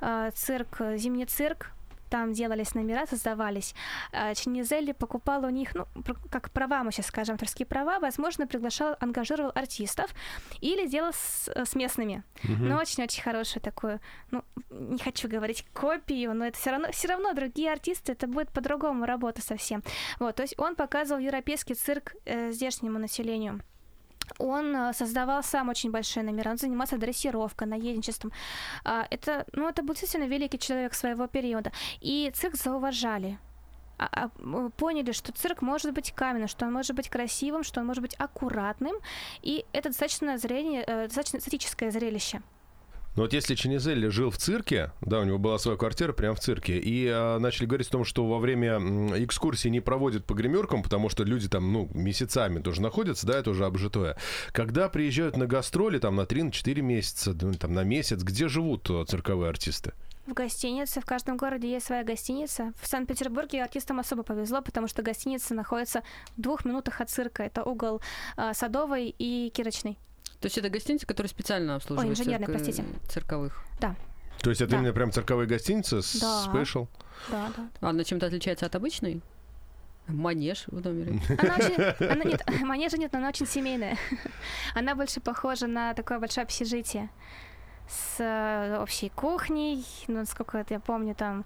а, цирк, зимний цирк, там делались номера, создавались. А, Чинизелли покупал у них, ну, как права, мы сейчас скажем, авторские права, возможно, приглашал, ангажировал артистов или делал с, с местными. Мгм. Ну, очень-очень хорошую такую, ну, не хочу говорить копию, но это все равно, все равно другие артисты, это будет по-другому работа совсем. Вот, то есть он показывал европейский цирк э, здешнему населению. Он э, создавал сам очень большие номера, он занимался дрессировкой, наездничеством. А, это, ну, это был действительно великий человек своего периода. И цирк зауважали. А- а, поняли, что цирк может быть каменным, что он может быть красивым, что он может быть аккуратным, и это достаточно, зрение, э, достаточно эстетическое зрелище. Но вот если Чинизелли жил в цирке, да, у него была своя квартира прямо в цирке, и а, начали говорить о том, что во время экскурсии не проводят по гримеркам, потому что люди там, ну, месяцами тоже находятся, да, это уже обжитое. Когда приезжают на гастроли, там, на 3-4 месяца, ну, там, на месяц, где живут э, цирковые артисты? В гостинице, в каждом городе есть своя гостиница. В Санкт-Петербурге артистам особо повезло, потому что гостиница находится в двух минутах от цирка. Это угол э, Садовой и Кирочной. То есть это гостиницы, которые специально обслуживают инженерные, цирк- простите. цирковых. То есть это Да. именно прям цирковые гостиницы с Да. спешл? Да, да. Она чем-то отличается от обычной? Манеж в номере. Она очень... Она нет, манежа нет, но она очень семейная. Она больше похожа на такое большое общежитие с э, общей кухней, ну, насколько это я помню, там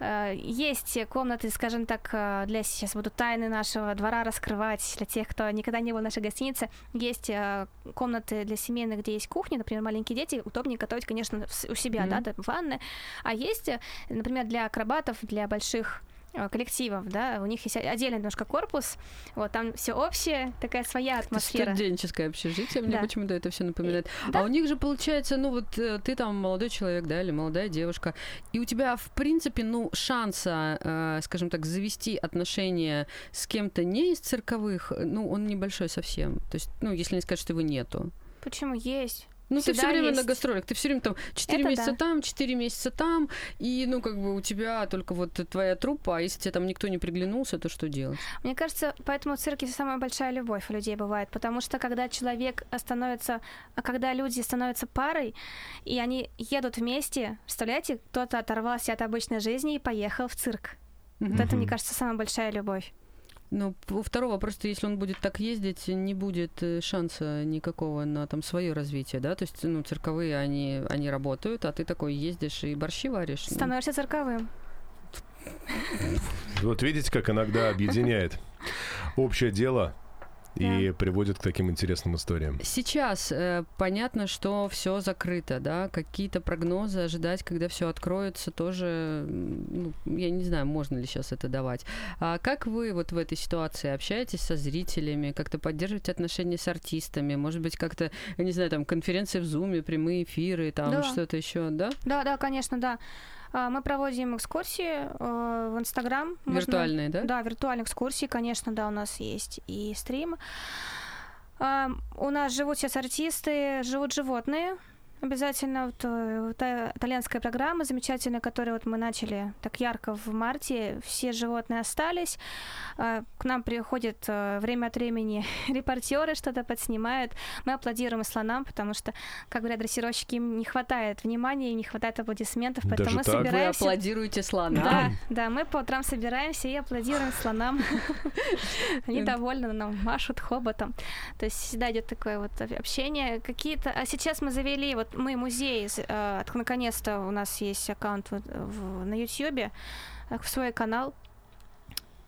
э, есть комнаты, скажем так, э, для сейчас буду тайны нашего двора раскрывать для тех, кто никогда не был в нашей гостинице. Есть э, комнаты для семейных, где есть кухня, например, маленькие дети, удобнее готовить, конечно, в у себя, Мгм. да, там ванны. А есть, э, например, для акробатов, для больших коллективов, да, у них есть отдельный немножко корпус, вот там все общее, такая своя Это атмосфера. студенческое общежитие, мне Да. почему-то это все напоминает. да. А у них же получается, ну вот э, ты там молодой человек, да, или молодая девушка, и у тебя, в принципе, ну, шанса, э, скажем так, завести отношения с кем-то не из цирковых, э, ну, он небольшой совсем. То есть, ну, если не сказать, что его нету. Почему есть? Ну, ты Всегда все время на есть. гастролях, ты все время там 4 Это месяца да. там, 4 месяца там, и, ну, как бы у тебя только вот твоя труппа, а если тебе там никто не приглянулся, то что делать? Мне кажется, поэтому в цирке самая большая любовь у людей бывает, потому что когда человек становится, когда люди становятся парой, и они едут вместе, представляете, кто-то оторвался от обычной жизни и поехал в цирк. Вот это, мне кажется, самая большая любовь. Ну, у второго просто, если он будет так ездить, не будет э, шанса никакого на там свое развитие, да? То есть, ну, цирковые, они, они работают, а ты такой ездишь и борщи варишь. ну. Становишься цирковым. Вот видите, как иногда объединяет общее дело и приводит к таким интересным историям. Сейчас э, понятно, что все закрыто, да, какие-то прогнозы ожидать, когда все откроется, тоже, ну, я не знаю, можно ли сейчас это давать. А как вы вот в этой ситуации общаетесь со зрителями, как-то поддерживаете отношения с артистами, может быть, как-то, я не знаю, там конференции в зуме, прямые эфиры, там Да. что-то еще, да? Да, да, конечно, да. А, Мы проводим экскурсии э, в Инстаграм. Можно- Виртуальные, да? Да, виртуальные экскурсии, конечно, да, у нас есть и стрим. А, у нас живут сейчас артисты, живут животные. Обязательно вот, э, та- итальянская программа замечательная, которую вот мы начали так ярко в марте. Все животные остались. А, К нам приходят э, время от времени репортеры, что-то подснимают. Мы аплодируем слонам, потому что, как говорят дрессировщики, им не хватает внимания, им не хватает аплодисментов, Даже поэтому мы так? Вы Вы собираемся... аплодируете слонам. Да, да, мы по утрам собираемся и аплодируем слонам. Они довольны, нам машут хоботом. То есть всегда идет такое вот общение. Какие-то. А сейчас мы завели, вот мы музей, э, наконец-то у нас есть аккаунт вот на Ютьюбе, э, свой канал.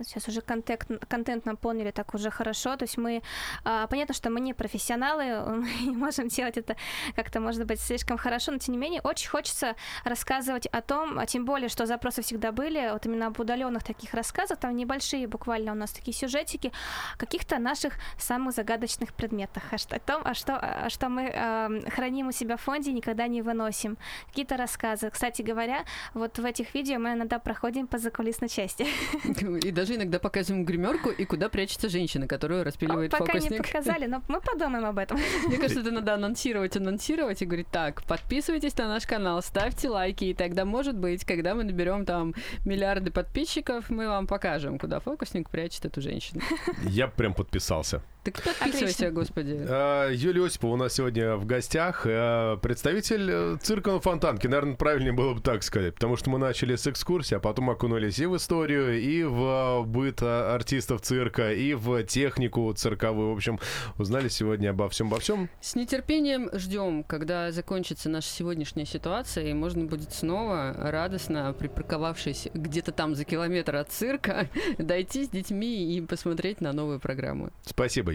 Сейчас уже контент, контент наполнили так уже хорошо. То есть мы... а, понятно, что мы не профессионалы, мы не можем делать это как-то, может быть, слишком хорошо, но тем не менее очень хочется рассказывать о том, а тем более, что запросы всегда были, вот именно об удаленных таких рассказах, там небольшие буквально у нас такие сюжетики, о каких-то наших самых загадочных предметах, а о том, а что, а что мы эм, храним у себя в фонде и никогда не выносим. Какие-то рассказы. Кстати говоря, вот в этих видео мы иногда проходим по закулисной части. И даже иногда показываем гримерку и куда прячется женщина, которую распиливает Пока не фокусник. показали, но мы подумаем об этом. Мне кажется, это надо анонсировать, анонсировать и говорить, так, подписывайтесь на наш канал, ставьте лайки, и тогда, может быть, когда мы наберем там миллиарды подписчиков, мы вам покажем, куда фокусник прячет эту женщину. Я прям подписался. Так подписывайся, Отлично. господи. А, Юлия Осипова у нас сегодня в гостях. а, Представитель э, цирка на Фонтанке. Наверное, правильнее было бы так сказать. Потому что мы начали с экскурсии, а потом окунулись и в историю, и в а, быт артистов цирка, и в технику цирковую. В общем, узнали сегодня обо всем, обо всем. С нетерпением ждем, когда закончится наша сегодняшняя ситуация, и можно будет снова радостно, припарковавшись где-то там за километр от цирка, дойти с детьми и посмотреть на новую программу. Спасибо.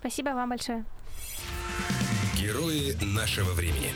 Спасибо вам большое. Герои нашего времени.